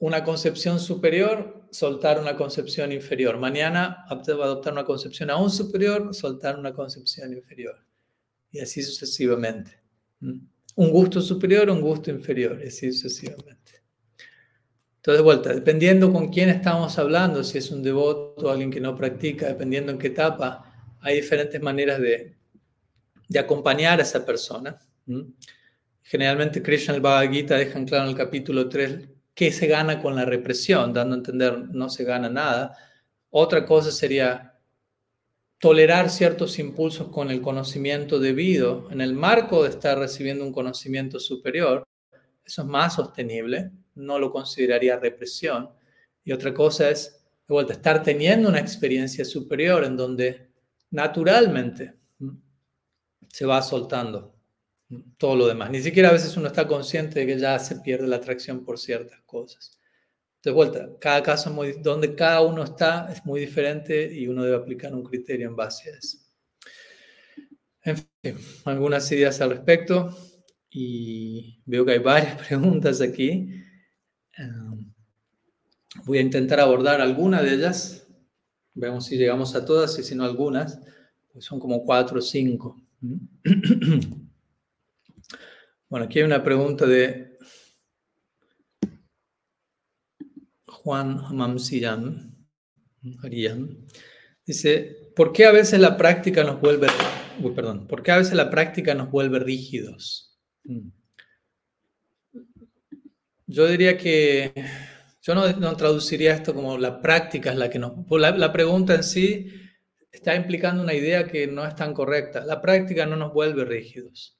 una concepción superior, soltar una concepción inferior. Mañana adoptar una concepción aún superior, soltar una concepción inferior. Y así sucesivamente. Un gusto superior, un gusto inferior, y así sucesivamente. Entonces, de vuelta, dependiendo con quién estamos hablando, si es un devoto alguien que no practica, dependiendo en qué etapa, hay diferentes maneras de, de acompañar a esa persona. Generalmente Krishna el Bhagavad Gita dejan claro en el capítulo 3 qué se gana con la represión, dando a entender no se gana nada. Otra cosa sería tolerar ciertos impulsos con el conocimiento debido en el marco de estar recibiendo un conocimiento superior. Eso es más sostenible no lo consideraría represión. Y otra cosa es, de vuelta, estar teniendo una experiencia superior en donde naturalmente se va soltando todo lo demás. Ni siquiera a veces uno está consciente de que ya se pierde la atracción por ciertas cosas. De vuelta, cada caso muy, donde cada uno está es muy diferente y uno debe aplicar un criterio en base a eso. En fin, algunas ideas al respecto y veo que hay varias *laughs* preguntas aquí. Em, voy a intentar abordar alguna de ellas. Veamos si llegamos a todas y si no algunas. Pues son como cuatro o cinco. *clears throat* Bueno, aquí hay una pregunta de Juan Mamsiyan. Dice, ¿por qué a veces la práctica nos vuelve, perdón, ¿por qué a veces la práctica nos vuelve rígidos? Mm. Yo diría que yo no, traduciría esto como la práctica es la que nos... La pregunta en sí está implicando una idea que no es tan correcta. La práctica no nos vuelve rígidos.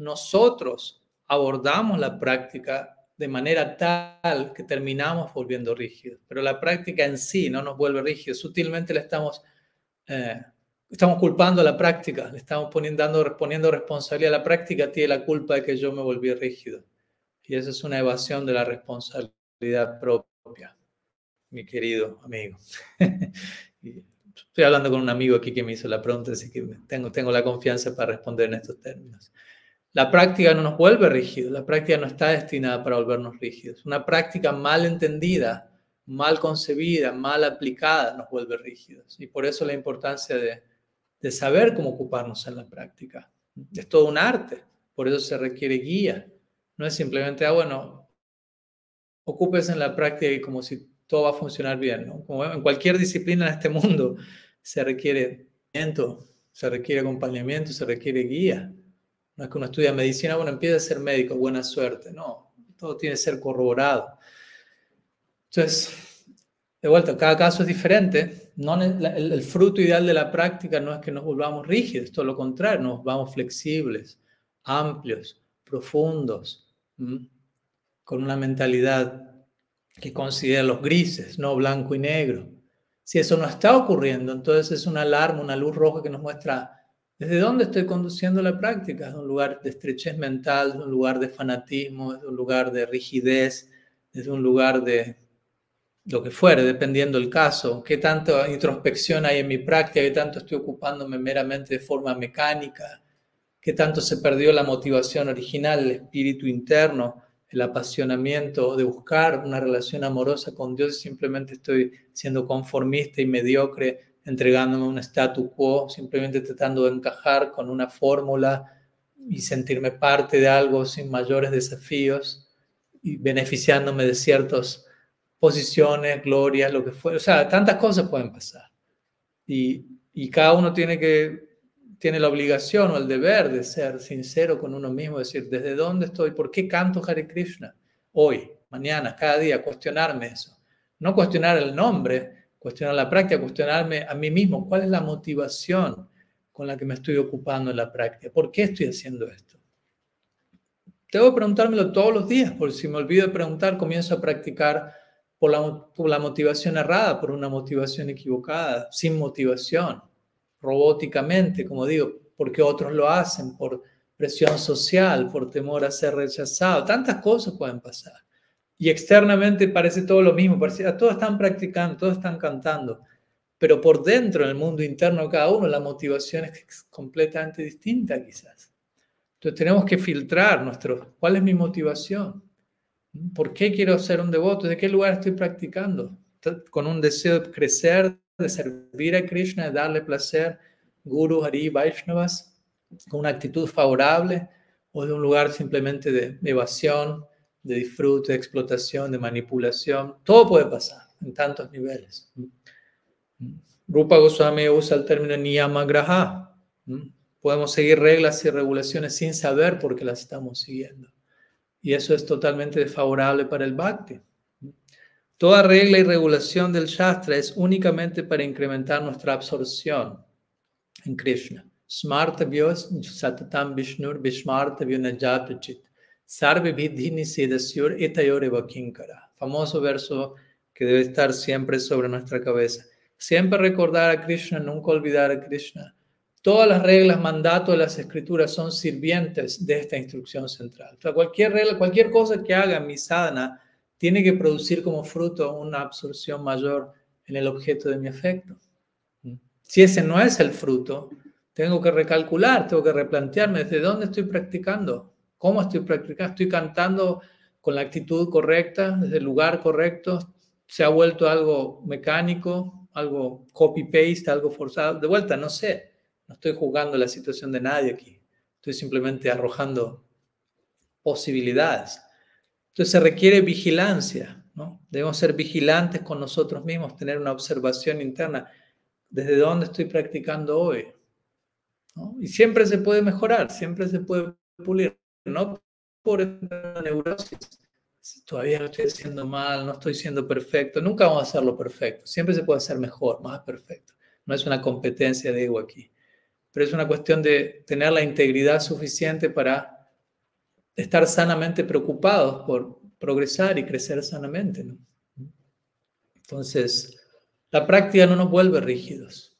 Nosotros abordamos la práctica de manera tal que terminamos volviendo rígidos, pero la práctica en sí no nos vuelve rígidos. Sutilmente le estamos, eh, estamos culpando a la práctica, le estamos poniendo, dando, poniendo responsabilidad a la práctica, tiene la culpa de que yo me volví rígido. Y esa es una evasión de la responsabilidad propia, mi querido amigo. *laughs* Estoy hablando con un amigo aquí que me hizo la pregunta, así que tengo, tengo la confianza para responder en estos términos. La práctica no nos vuelve rígidos, la práctica no está destinada para volvernos rígidos. Una práctica mal entendida, mal concebida, mal aplicada nos vuelve rígidos. Y por eso la importancia de, de saber cómo ocuparnos en la práctica. Es todo un arte, por eso se requiere guía. No es simplemente, ah, bueno, ocupes en la práctica y como si todo va a funcionar bien. ¿no? Como en cualquier disciplina en este mundo se requiere se requiere acompañamiento, se requiere guía. No es que uno estudia medicina, bueno, empieza a ser médico, buena suerte. No, todo tiene que ser corroborado. Entonces, de vuelta, cada caso es diferente. No, el, el, fruto ideal de la práctica no es que nos volvamos rígidos, todo lo contrario, nos vamos flexibles, amplios, profundos, con una mentalidad que considera los grises, no blanco y negro. Si eso no está ocurriendo, entonces es una alarma, una luz roja que nos muestra desde dónde estoy conduciendo la práctica. Es un lugar de estrechez mental, es un lugar de fanatismo, es un lugar de rigidez, es un lugar de lo que fuere, dependiendo del caso. ¿Qué tanto introspección hay en mi práctica? ¿Qué tanto estoy ocupándome meramente de forma mecánica? ¿Qué tanto se perdió la motivación original, el espíritu interno? el apasionamiento de buscar una relación amorosa con Dios simplemente estoy siendo conformista y mediocre, entregándome un statu quo, simplemente tratando de encajar con una fórmula y sentirme parte de algo sin mayores desafíos y beneficiándome de ciertas posiciones, glorias, lo que fuera. O sea, tantas cosas pueden pasar. Y, y cada uno tiene que tiene la obligación o el deber de ser sincero con uno mismo, decir, ¿desde dónde estoy? ¿Por qué canto Hare Krishna? Hoy, mañana, cada día, cuestionarme eso. No cuestionar el nombre, cuestionar la práctica, cuestionarme a mí mismo, ¿cuál es la motivación con la que me estoy ocupando en la práctica? ¿Por qué estoy haciendo esto? Que preguntármelo todos los días, porque si me olvido de preguntar, comienzo a practicar por la, por la motivación errada, por una motivación equivocada, sin motivación robóticamente, como digo, porque otros lo hacen, por presión social, por temor a ser rechazado. Tantas cosas pueden pasar. Y externamente parece todo lo mismo, parece, ah, todos están practicando, todos están cantando, pero por dentro, en el mundo interno cada uno, la motivación es completamente distinta quizás. Entonces tenemos que filtrar nuestro, ¿cuál es mi motivación? ¿Por qué quiero ser un devoto? ¿De qué lugar estoy practicando? ¿Con un deseo de crecer, de servir a Krishna, de darle placer, Guru, Hari, Vaishnavas, con una actitud favorable o de un lugar simplemente de evasión, de disfrute, de explotación, de manipulación. Todo puede pasar en tantos niveles. Rupa Goswami usa el término niyamagraha. Podemos seguir reglas y regulaciones sin saber por qué las estamos siguiendo. Y eso es totalmente desfavorable para el bhakti. Toda regla y regulación del Shastra es únicamente para incrementar nuestra absorción en Krishna. Smartavyos satatam vishnur vishmartavyo najatachit. Sarve vidhini sedasyur etayoreva kinkara. Famoso verso que debe estar siempre sobre nuestra cabeza. Siempre recordar a Krishna, nunca olvidar a Krishna. Todas las reglas, mandatos de las escrituras son sirvientes de esta instrucción central. O cualquier regla, cualquier cosa que haga mi sadhana tiene que producir como fruto una absorción mayor en el objeto de mi afecto. Si ese no es el fruto, tengo que recalcular, tengo que replantearme desde dónde estoy practicando, cómo estoy practicando, estoy cantando con la actitud correcta, desde el lugar correcto, se ha vuelto algo mecánico, algo copy-paste, algo forzado. De vuelta, no sé, no estoy jugando la situación de nadie aquí, estoy simplemente arrojando posibilidades. Entonces se requiere vigilancia, ¿no? Debemos ser vigilantes con nosotros mismos, tener una observación interna. ¿Desde dónde estoy practicando hoy? Y siempre se puede mejorar, siempre se puede pulir, no por neurosis. Todavía lo estoy haciendo mal, no estoy siendo perfecto. Nunca vamos a hacerlo perfecto. Siempre se puede hacer mejor, más perfecto. No es una competencia de ego aquí, pero es una cuestión de tener la integridad suficiente para estar sanamente preocupados por progresar y crecer sanamente. Entonces, la práctica no nos vuelve rígidos.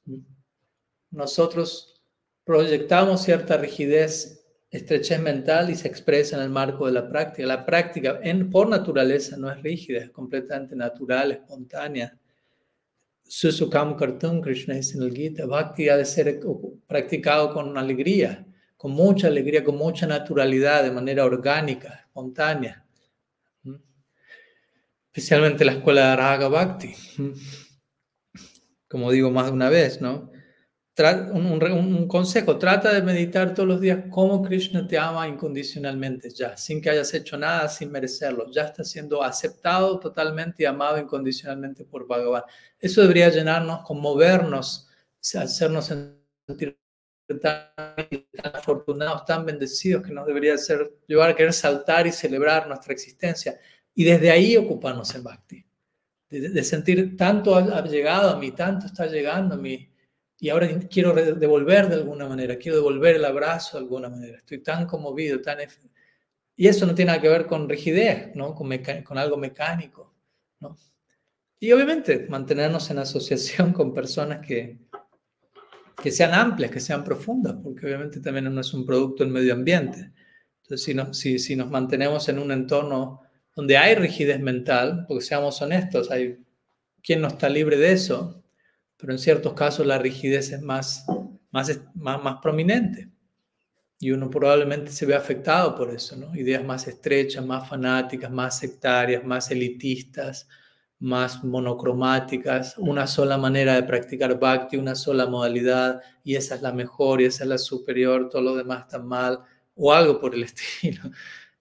Nosotros proyectamos cierta rigidez, estrechez mental y se expresa en el marco de la práctica. La práctica en, por naturaleza no es rígida, es completamente natural, espontánea. Susukam Kartum, Krishna dice en el Gita, Bhakti ha de ser practicado con alegría con mucha alegría, con mucha naturalidad, de manera orgánica, espontánea. Especialmente la escuela de Raga Bhakti. Como digo más de una vez, ¿no? Un, consejo, trata de meditar todos los días cómo Krishna te ama incondicionalmente ya, sin que hayas hecho nada, sin merecerlo. Ya está siendo aceptado totalmente y amado incondicionalmente por Bhagavan. Eso debería llenarnos, conmovernos, hacernos sentir tan, afortunados, tan bendecidos que nos debería hacer, llevar a querer saltar y celebrar nuestra existencia. Y desde ahí ocuparnos en Bhakti. De, sentir tanto ha, llegado a mí, tanto está llegando a mí. Y ahora quiero devolver de alguna manera, quiero devolver el abrazo de alguna manera. Estoy tan conmovido, tan... Y eso no tiene nada que ver con rigidez, ¿no? con, con algo mecánico. ¿no? Y obviamente mantenernos en asociación *laughs* con personas que, que sean amplias, que sean profundas, porque obviamente también no es un producto del medio ambiente. Entonces, si, no, si, si nos mantenemos en un entorno donde hay rigidez mental, porque seamos honestos, hay quien no está libre de eso, pero en ciertos casos la rigidez es más, más, más, más prominente. Y uno probablemente se ve afectado por eso, ¿no? Ideas más estrechas, más fanáticas, más sectarias, más elitistas, más monocromáticas, una sola manera de practicar bhakti, una sola modalidad, y esa es la mejor y esa es la superior, todo lo demás está mal, o algo por el *laughs* estilo,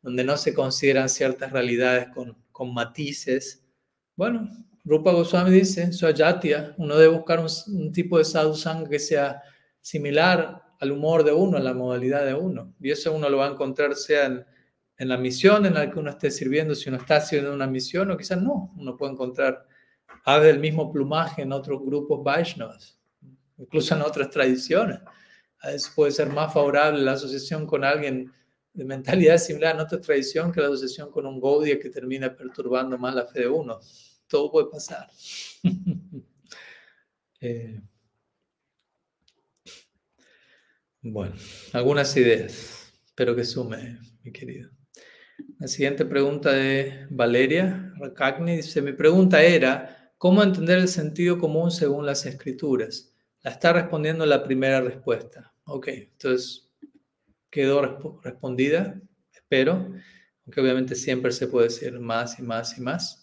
donde no se consideran ciertas realidades con, con matices. Bueno, Rupa Goswami dice, Swajatya, uno debe buscar un, tipo de sadhusanga que sea similar al humor de uno, a la modalidad de uno, y eso uno lo va a encontrar sea en en la misión en la que uno esté sirviendo, si uno está haciendo una misión o quizás no, uno puede encontrar aves del mismo plumaje en otros grupos Vaishnavas, incluso en otras tradiciones. A veces puede ser más favorable la asociación con alguien de mentalidad similar en otra tradición que la asociación con un Gaudiya que termina perturbando más la fe de uno. Todo puede pasar. *laughs* Eh, bueno, algunas ideas. Espero que sume, mi querido. La siguiente pregunta de Valeria Rakagni dice, mi pregunta era, ¿cómo entender el sentido común según las escrituras? La está respondiendo la primera respuesta. Ok, entonces quedó respondida, espero, aunque obviamente siempre se puede decir más y más y más.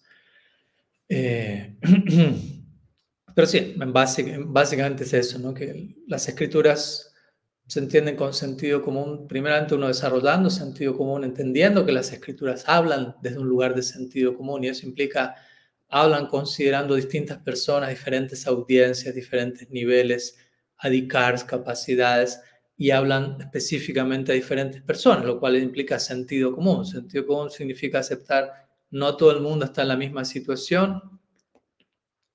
Eh, *clears throat* pero sí, básicamente es eso, ¿no? que las escrituras se entienden con sentido común, primeramente uno desarrollando sentido común, entendiendo que las escrituras hablan desde un lugar de sentido común y eso implica, hablan considerando distintas personas, diferentes audiencias, diferentes niveles, adicars, capacidades y hablan específicamente a diferentes personas, lo cual implica sentido común. Sentido común significa aceptar no todo el mundo está en la misma situación,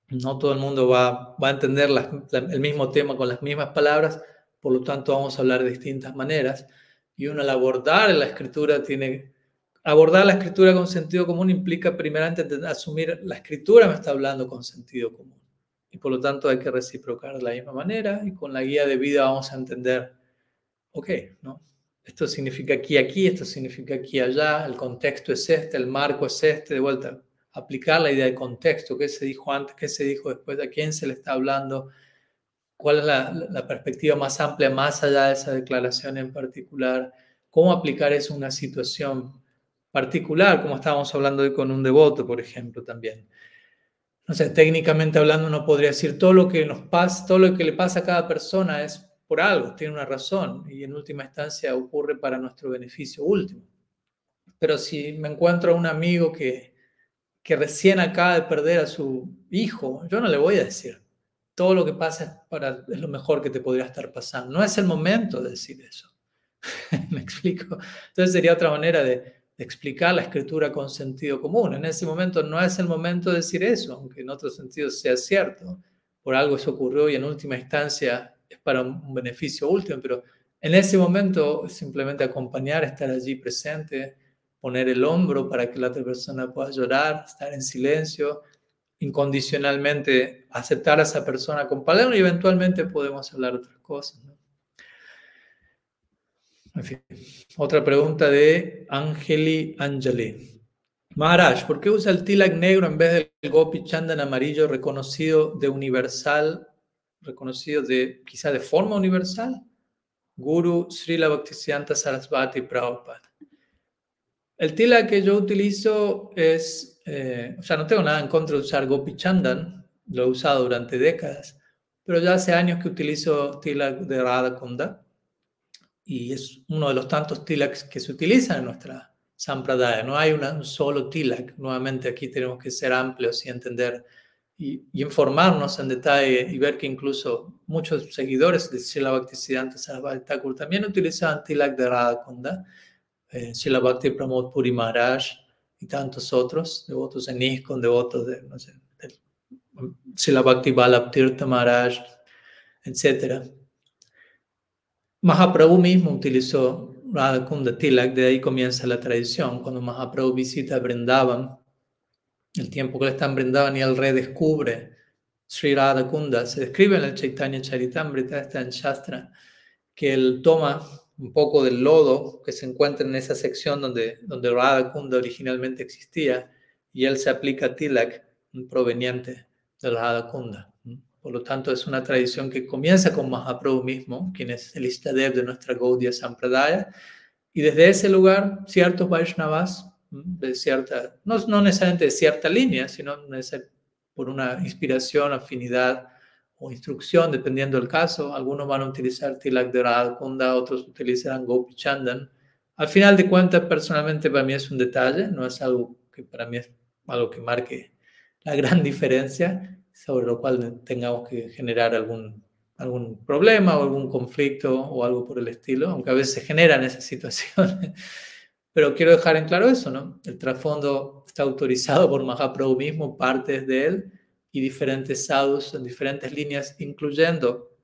no todo el mundo va, a entender el mismo tema con las mismas palabras, por lo tanto vamos a hablar de distintas maneras. Y uno al abordar la escritura tiene... Abordar la escritura con sentido común implica primeramente asumir la escritura me está hablando con sentido común. Y por lo tanto hay que reciprocar de la misma manera y con la guía de vida vamos a entender, ok, ¿no? Esto significa aquí, aquí, esto significa aquí, allá, el contexto es este, el marco es este, de vuelta, aplicar la idea de contexto, qué se dijo antes, qué se dijo después, a quién se le está hablando, cuál es la, perspectiva más amplia, más allá de esa declaración en particular, cómo aplicar eso a una situación particular, como estábamos hablando hoy con un devoto, por ejemplo, también. No sé, técnicamente hablando uno podría decir todo lo que nos pasa, todo lo que le pasa a cada persona es por algo, tiene una razón y en última instancia ocurre para nuestro beneficio último. Pero si me encuentro a un amigo que, que recién acaba de perder a su hijo, yo no le voy a decir, todo lo que pasa es, para, es lo mejor que te podría estar pasando. No es el momento de decir eso. *laughs* ¿Me explico? Entonces sería otra manera de, explicar la escritura con sentido común. En ese momento no es el momento de decir eso, aunque en otro sentido sea cierto. Por algo eso ocurrió y en última instancia es para un beneficio último, pero en ese momento simplemente acompañar, estar allí presente, poner el hombro para que la otra persona pueda llorar, estar en silencio, incondicionalmente aceptar a esa persona palabras y eventualmente podemos hablar otras cosas. En fin, otra pregunta de Angeli Angeli. Maharaj, ¿por qué usa el tilak negro en vez del gopi chandan amarillo reconocido de universal, reconocido de quizá de forma universal? Guru Srila Bhaktisiddhanta Sarasvati Prabhupada. El tilak que yo utilizo es eh, o sea, no tengo nada en contra de usar Gopi Chandan, lo he usado durante décadas, pero ya hace años que utilizo tilak de Radha Kunda y es uno de los tantos tilaks que se utilizan en nuestra sampradaya. No hay un solo tilak. Nuevamente aquí tenemos que ser amplios y entender y, informarnos en detalle y ver que incluso muchos seguidores de Srila Bhaktisiddhanta Sarasvati Thakur también utilizaban tilak de Radha Kunda. Eh, Srila Bhakti Pramod Puri Maharaj y tantos otros, devotos en ISKCON, devotos de, no sé, Sila Bhakti Balab Tirtha Maharaj, etc. Mahaprabhu mismo utilizó Radha Kunda Tilak, de ahí comienza la tradición. Cuando Mahaprabhu visita Vrindavan, el tiempo que le están brindando y el redescubre Sri Radha Kunda. Se describe en el Chaitanya Charitamrita, está en Shastra, que él toma un poco del lodo que se encuentra en esa sección donde, donde Radha Kunda originalmente existía y él se aplica Tilak proveniente de Radha Kunda. Por lo tanto, es una tradición que comienza con Mahaprabhu mismo, quien es el Istadev de nuestra Gaudiya Sampradaya, y desde ese lugar, ciertos Vaishnavas, de cierta, no, no necesariamente de cierta línea, sino por una inspiración, afinidad o instrucción, dependiendo del caso, algunos van a utilizar Tilak de Radha Kunda, otros utilizarán Gopi Chandan. Al final de cuentas, personalmente para mí es un detalle, no es algo que para mí es algo que marque la gran *laughs* diferencia, sobre lo cual tengamos que generar algún algún problema o algún conflicto o algo por el estilo, aunque a veces se generan esas situaciones. Pero quiero dejar en claro eso, ¿no? El trasfondo está autorizado por Mahaprabhu mismo, partes de él y diferentes sadhus en diferentes líneas, incluyendo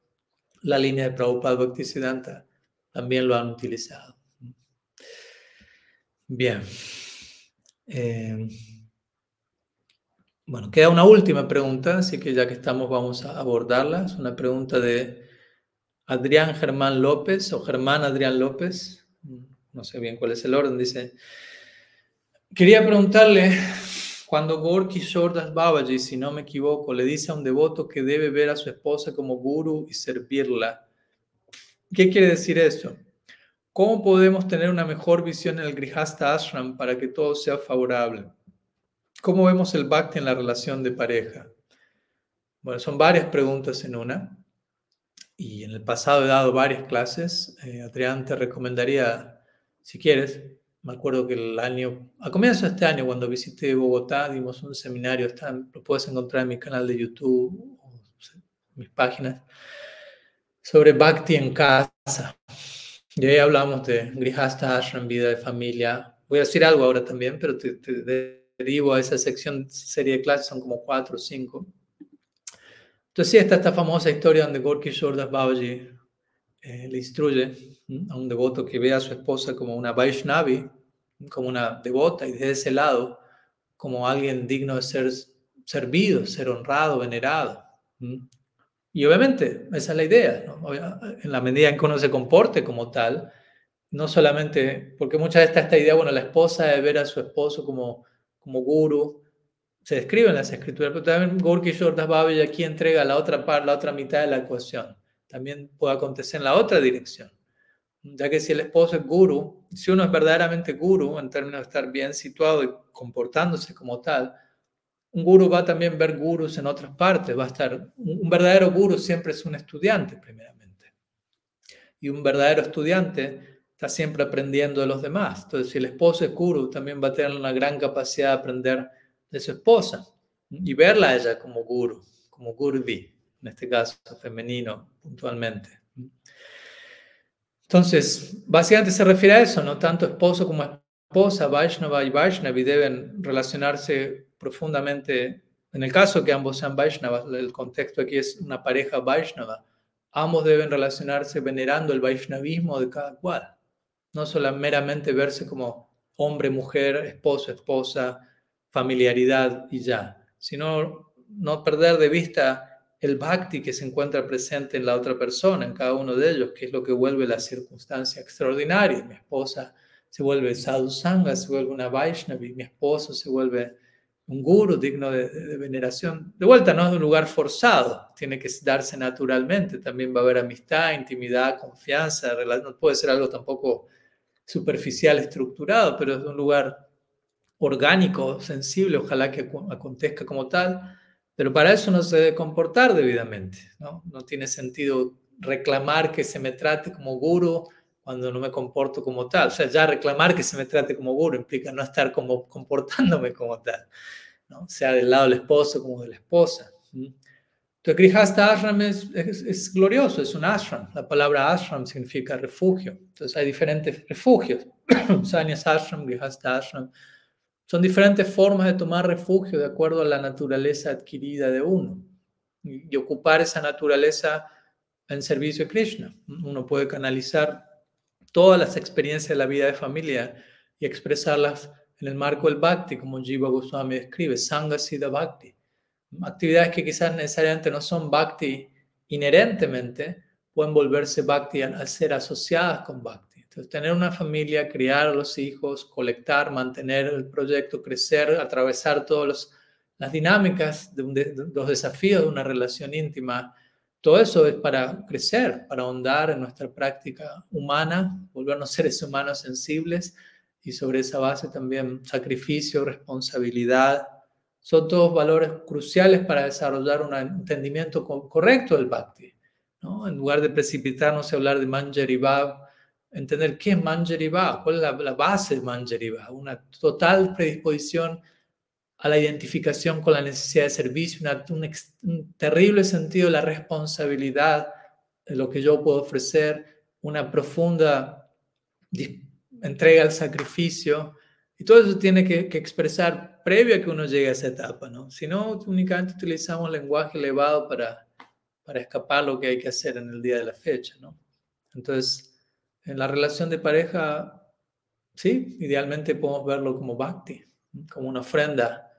la línea de Prabhupada Bhaktisiddhanta, también lo han utilizado. Bien. Eh, bueno, queda una última pregunta, así que ya que estamos vamos a abordarla. Es una pregunta de Adrián Germán López o Germán Adrián López. No sé bien cuál es el orden. Dice, quería preguntarle, cuando Gorky Shordas Babaji, si no me equivoco, le dice a un devoto que debe ver a su esposa como guru y servirla, ¿qué quiere decir eso? ¿Cómo podemos tener una mejor visión en el Grihasta Ashram para que todo sea favorable? ¿Cómo vemos el bhakti en la relación de pareja? Bueno, son varias preguntas en una. Y en el pasado he dado varias clases. Eh, Adrián, te recomendaría, si quieres, me acuerdo que el año, a comienzo de este año, cuando visité Bogotá, dimos un seminario, está, lo puedes encontrar en mi canal de YouTube, mis páginas, sobre Bhakti en casa. Y ahí hablamos de Grihasta Ashram, vida de familia. Voy a decir algo ahora también, pero te, te derivo a esa sección, serie de clases, son como cuatro o cinco. Entonces, sí, está esta famosa historia donde Gorky Shordas Babaji eh, le instruye a un devoto que ve a su esposa como una Vaishnavi, como una devota, y desde ese lado, como alguien digno de ser servido, ser honrado, venerado. Y obviamente, esa es la idea, en la medida en que uno se comporte como tal, no solamente, porque muchas veces está esta idea, bueno, la esposa de ver a su esposo como como guru, se describe en las escrituras, pero también Gorky Shordas Babaji aquí entrega la otra parte, la otra mitad de la ecuación. También puede acontecer en la otra dirección. Ya que si el esposo es guru, si uno es verdaderamente guru, en términos de estar bien situado y comportándose como tal, un guru va a también ver gurus en otras partes, va a estar, un verdadero guru siempre es un estudiante, primeramente. Y un verdadero estudiante está siempre aprendiendo de los demás. Entonces, si el esposo es guru, también va a tener una gran capacidad de aprender de su esposa y verla a ella como guru, como gurvi, en este caso femenino puntualmente. Entonces, básicamente se refiere a eso, ¿no? Tanto esposo como esposa, Vaishnava y Vaishnavi deben relacionarse profundamente. En el caso que ambos sean Vaishnavas, el contexto aquí es una pareja Vaishnava, ambos deben relacionarse venerando el Vaishnavismo de cada cual no solo meramente verse como hombre, mujer, esposo, esposa, familiaridad y ya, sino no perder de vista el bhakti que se encuentra presente en la otra persona, en cada uno de ellos, que es lo que vuelve la circunstancia extraordinaria. Mi esposa se vuelve sadhu sangha, se vuelve una Vaishnavi, mi esposo se vuelve un guru digno de, de, veneración. De vuelta, no es un lugar forzado, tiene que darse naturalmente. También va a haber amistad, intimidad, confianza, no puede ser algo tampoco superficial estructurado, pero es un lugar orgánico, sensible, ojalá que acontezca como tal, pero para eso no se debe comportar debidamente, ¿no? No tiene sentido reclamar que se me trate como guru cuando no me comporto como tal. O sea, ya reclamar que se me trate como guru implica no estar como *laughs* comportándome como tal, ¿no? Sea del lado del esposo como de la esposa. Entonces, Grihasta Ashram es, es, glorioso, es un ashram. La palabra ashram significa refugio. Entonces, hay diferentes refugios. *clears throat* Sanyas Ashram, Grihasta Ashram. Son diferentes formas de tomar refugio de acuerdo a la naturaleza adquirida de uno y, ocupar esa naturaleza en servicio a Krishna. Uno puede canalizar todas las experiencias de la vida de familia y expresarlas en el marco del bhakti, como Jiva Goswami describe, Sangha Siddha Bhakti. Actividades que quizás necesariamente no son bhakti inherentemente, pueden volverse bhakti al, ser asociadas con bhakti. Entonces, tener una familia, criar a los hijos, colectar, mantener el proyecto, crecer, atravesar todas las dinámicas los desafíos de una relación íntima, todo eso es para crecer, para ahondar en nuestra práctica humana, volvernos *laughs* seres humanos sensibles y sobre esa base también sacrificio, responsabilidad. Son todos valores cruciales para desarrollar un entendimiento correcto del bhakti. ¿no? En lugar de precipitarnos a hablar de Manjari entender qué es Manjari cuál es la, base de Manjari una total predisposición a la identificación con la necesidad de servicio, un, terrible sentido de la responsabilidad de lo que yo puedo ofrecer, una profunda entrega al sacrificio. Y todo eso tiene que, expresar previo a que uno llegue a esa etapa, ¿no? Si no, únicamente utilizamos lenguaje elevado para, para escapar lo que hay que hacer en el día de la fecha, ¿no? Entonces, en la relación de pareja, sí, idealmente podemos verlo como bhakti, como una ofrenda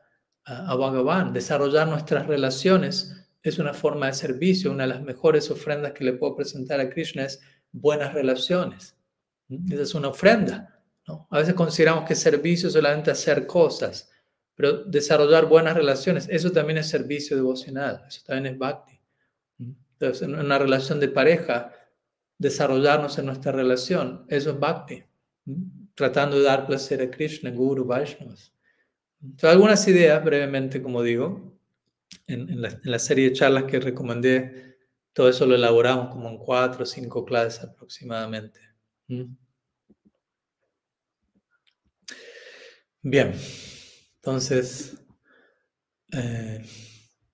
a, Bhagavan. Desarrollar nuestras relaciones es una forma de servicio. Una de las mejores ofrendas que le puedo presentar a Krishna es buenas relaciones. Esa es una ofrenda. A veces consideramos que servicio es solamente hacer cosas, pero desarrollar buenas relaciones, eso también es servicio devocional, eso también es bhakti. Entonces, en una relación de pareja, desarrollarnos en nuestra relación, eso es bhakti, tratando de dar placer a Krishna, Guru, Vaishnavas. Entonces, algunas ideas brevemente, como digo, en, la, en la serie de charlas que recomendé, todo eso lo elaboramos como en cuatro o cinco clases aproximadamente. Bien, entonces eh,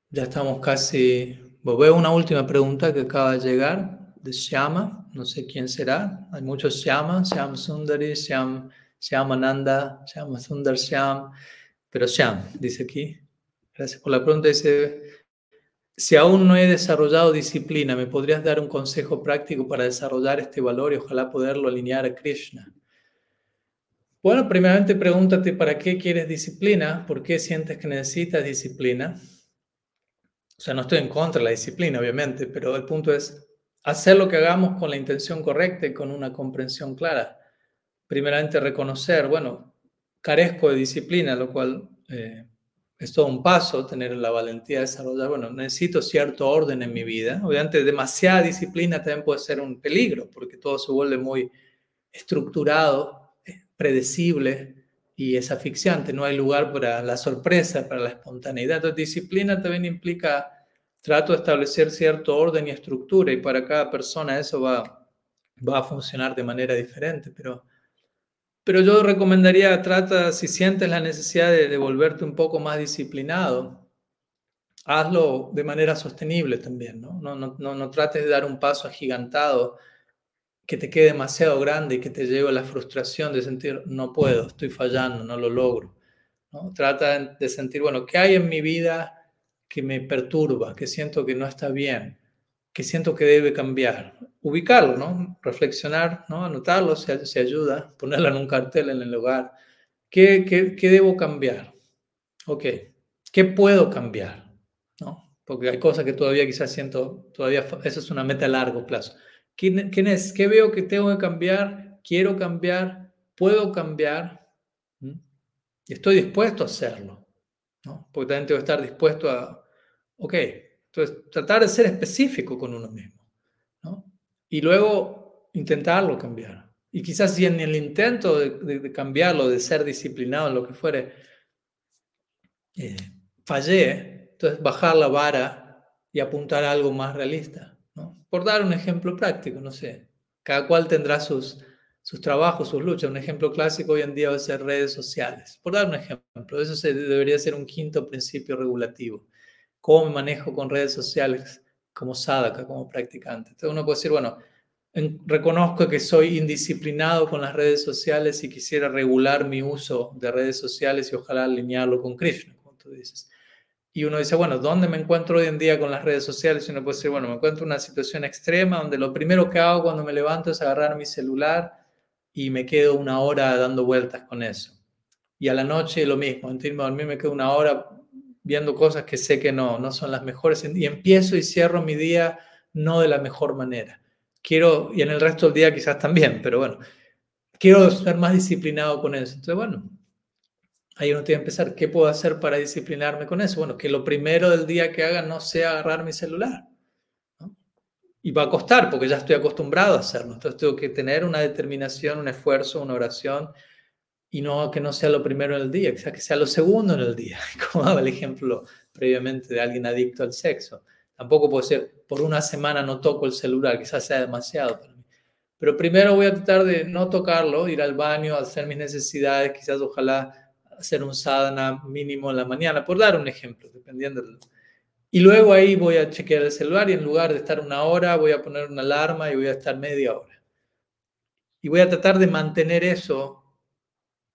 ya estamos casi. Veo una última pregunta que acaba de llegar de Shyama, no sé quién será. Hay muchos Shyama, Shyam Sundari, Shyam, Nanda, Shyam Sundar Shyam, pero Shyam, dice aquí. Gracias por la pregunta. Dice: si aún no he desarrollado disciplina, ¿me podrías dar un consejo práctico para desarrollar este valor y ojalá poderlo alinear a Krishna? Bueno, primeramente pregúntate para qué quieres disciplina, por qué sientes que necesitas disciplina. O sea, no estoy en contra de la disciplina, obviamente, pero el punto es hacer lo que hagamos con la intención correcta y con una comprensión clara. Primeramente reconocer, bueno, carezco de disciplina, lo cual eh, es todo un paso tener la valentía de desarrollar, bueno, necesito cierto orden en mi vida. Obviamente demasiada disciplina también puede ser un peligro porque todo se vuelve muy estructurado, eh, predecible y es asfixiante. No hay lugar para la sorpresa, para la espontaneidad. Entonces, disciplina también implica trato de establecer cierto orden y estructura y para cada persona eso va, va a funcionar de manera diferente, pero pero yo recomendaría, trata, si sientes la necesidad de, volverte un poco más disciplinado, hazlo de manera sostenible también, ¿no? No, no, no, trates de dar un paso agigantado que te quede demasiado grande y que te lleve a la frustración de sentir, no puedo, estoy fallando, no lo logro. ¿no? Trata de sentir, bueno, ¿qué hay en mi vida que me perturba, que siento que no está bien, que siento que debe cambiar? ubicarlo, ¿no? Reflexionar, ¿no? Anotarlo se ayuda, *laughs* ponerlo en un cartel en el lugar. ¿Qué, qué, qué debo cambiar? Ok, ¿qué puedo cambiar? ¿No? Porque hay cosas que todavía quizás siento, todavía, eso es una meta a largo plazo. ¿Quién, es? ¿Qué veo que tengo que cambiar? ¿Quiero cambiar? ¿Puedo cambiar? Y estoy dispuesto a hacerlo, ¿no? Porque también tengo que estar dispuesto a, ok, entonces tratar de ser específico con uno mismo, ¿no? y luego intentarlo cambiar. Y quizás si en el intento de, cambiarlo, de ser disciplinado, lo que fuere, eh, fallé, entonces bajar la vara y apuntar a algo más realista. ¿no? Por dar un ejemplo práctico, no sé, cada cual tendrá sus, sus trabajos, sus luchas. Un ejemplo clásico hoy en día va a ser redes sociales. Por dar un ejemplo, eso se, debería ser un quinto principio regulativo. ¿Cómo me manejo con redes sociales? como sadhaka, como practicante. Entonces uno puede decir, bueno, reconozco que soy indisciplinado con las redes sociales y quisiera regular mi uso de redes sociales y ojalá alinearlo con Krishna, como tú dices. Y uno dice, bueno, ¿dónde me encuentro hoy en día con las redes sociales? Y uno puede decir, bueno, me encuentro en una situación extrema donde lo primero que hago cuando me levanto es agarrar mi celular y me quedo una hora dando vueltas con eso. y a la noche lo mismo, antes de dormir me quedo una hora viendo cosas que sé que no, no son las mejores y empiezo y cierro mi día no de la mejor manera. Quiero, y en el resto del día quizás también, pero bueno, quiero ser más disciplinado con eso. Entonces, bueno, ahí uno tiene que empezar, ¿qué puedo hacer para disciplinarme con eso? Bueno, que lo primero del día que haga no sea agarrar mi celular. Y va a costar porque ya estoy acostumbrado a hacerlo. Entonces tengo que tener una determinación, un esfuerzo, una oración y no que no sea lo primero en el día, que sea lo segundo en el día, *laughs* como daba el ejemplo previamente de alguien adicto al sexo. Tampoco puede ser, por una semana no toco el celular, quizás sea demasiado para mí. Pero primero voy a tratar de no tocarlo, ir al baño, hacer mis necesidades, quizás ojalá hacer un sadhana mínimo en la mañana, por dar un ejemplo, dependiendo. Y luego ahí voy a chequear el celular y en lugar de estar una hora, voy a poner una alarma y voy a estar media hora. Y voy a tratar de mantener eso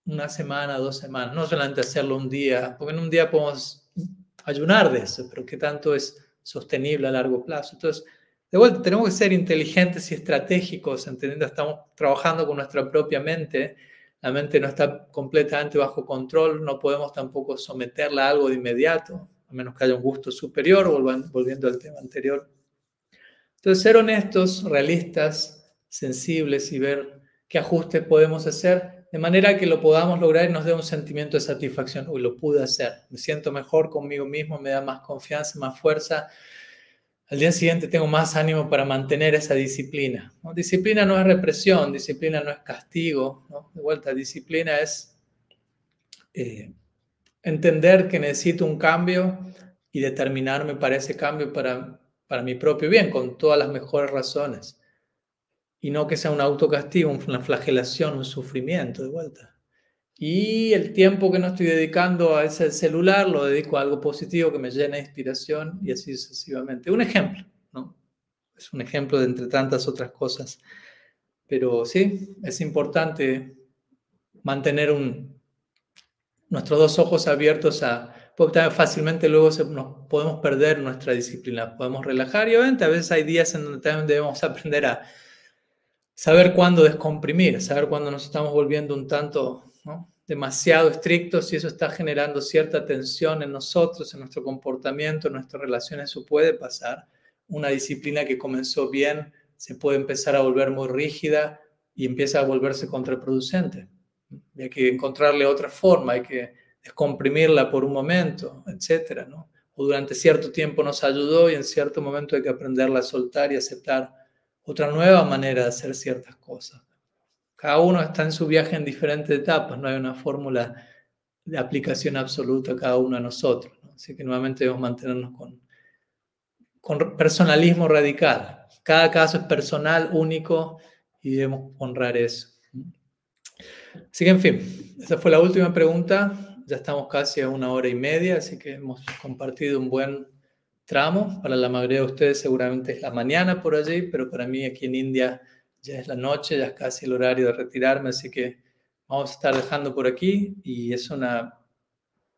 una semana, dos semanas, no solamente hacerlo un día, porque en un día podemos ayunar de eso, pero ¿qué tanto es sostenible a largo plazo? Entonces, de vuelta, tenemos que ser inteligentes y estratégicos, entendiendo, estamos trabajando con nuestra propia mente, la mente no está completamente bajo control, no podemos tampoco someterla a algo de inmediato, a menos que haya un gusto superior, volviendo al tema anterior. Entonces, ser honestos, realistas, sensibles y ver qué ajustes podemos hacer de manera que lo podamos lograr y nos dé un sentimiento de satisfacción. Uy, lo pude hacer, me siento mejor conmigo mismo, me da más confianza, más fuerza. Al día siguiente tengo más ánimo para mantener esa disciplina. Disciplina no es represión, disciplina no es castigo. De vuelta, disciplina es eh, entender que necesito un cambio y determinarme para ese cambio para, para mi propio bien, con todas las mejores razones y no que sea un autocastigo, una flagelación, un sufrimiento de vuelta. Y el tiempo que no estoy dedicando a ese celular lo dedico a algo positivo que me llena de inspiración y así sucesivamente. Un ejemplo, ¿no? Es un ejemplo de entre tantas otras cosas. Pero sí, es importante mantener un, nuestros dos ojos abiertos a... Porque fácilmente luego nos podemos perder nuestra disciplina, podemos relajar y obviamente a veces hay días en donde también debemos *laughs* aprender a saber cuándo descomprimir, saber cuándo nos estamos volviendo un tanto demasiado estrictos y eso está generando cierta tensión en nosotros, en nuestro comportamiento, en nuestras relaciones, eso puede pasar. Una disciplina que comenzó bien se puede empezar a volver muy rígida y empieza a volverse contraproducente. Hay que encontrarle otra forma, hay que descomprimirla por un momento, etcétera, ¿no? O durante cierto tiempo nos ayudó y en cierto momento hay que aprenderla a soltar y aceptar otra nueva manera de hacer ciertas cosas. Cada uno está en su viaje en diferentes etapas, no hay una fórmula de aplicación absoluta a cada uno de nosotros. Así que nuevamente debemos mantenernos con, con personalismo radical. Cada caso es personal, único y debemos honrar eso. Así que, en fin, esa fue la última pregunta. Ya estamos casi a una hora y media, así que hemos compartido un buen tramo. Para la mayoría de ustedes seguramente es la mañana por allí, pero para mí aquí en India ya es la noche, ya es casi el horario de retirarme, así que vamos a estar dejando por aquí y es una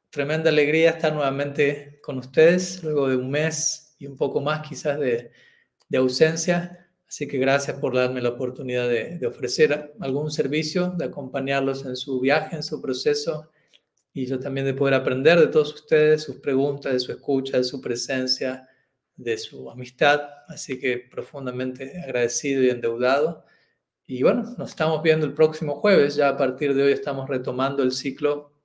tremenda alegría estar nuevamente con ustedes luego de un mes y un poco más quizás de, de ausencia. Así que gracias por darme la oportunidad de, ofrecer algún servicio, de acompañarlos en su viaje, en su proceso y yo también de poder aprender de todos ustedes, sus preguntas, de su escucha, de su presencia, de su amistad. Así que profundamente agradecido y endeudado. Y bueno, nos estamos viendo el próximo jueves. Ya a partir de hoy estamos retomando el ciclo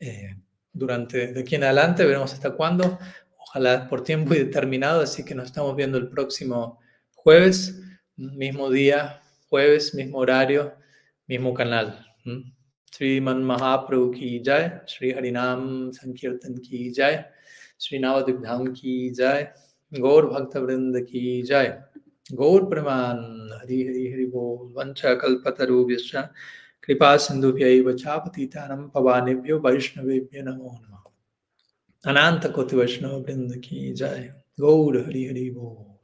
eh, durante de aquí en adelante. Veremos hasta cuándo. Ojalá por tiempo *laughs* indeterminado. Así que nos estamos viendo el próximo Jueves, mismo día, jueves, mismo horario, mismo canal. Sri Man Mahaprabhu ki jai, Sri Harinam Sankirtan ki jai, Sri Navadikdham ki jai, Gaur Bhaktavrind ki jai. Gaur प्रमाण हरि हरि हरि बोल वंश कल्पतरुभ्यश्च कृपा सिंधुभ्यैव च पतितानं पवानेभ्यो वैष्णवेभ्यो नमो नमः Namo. Anantakoti Vaishnava वृंद ki jai, Gaur Hari Hari बोल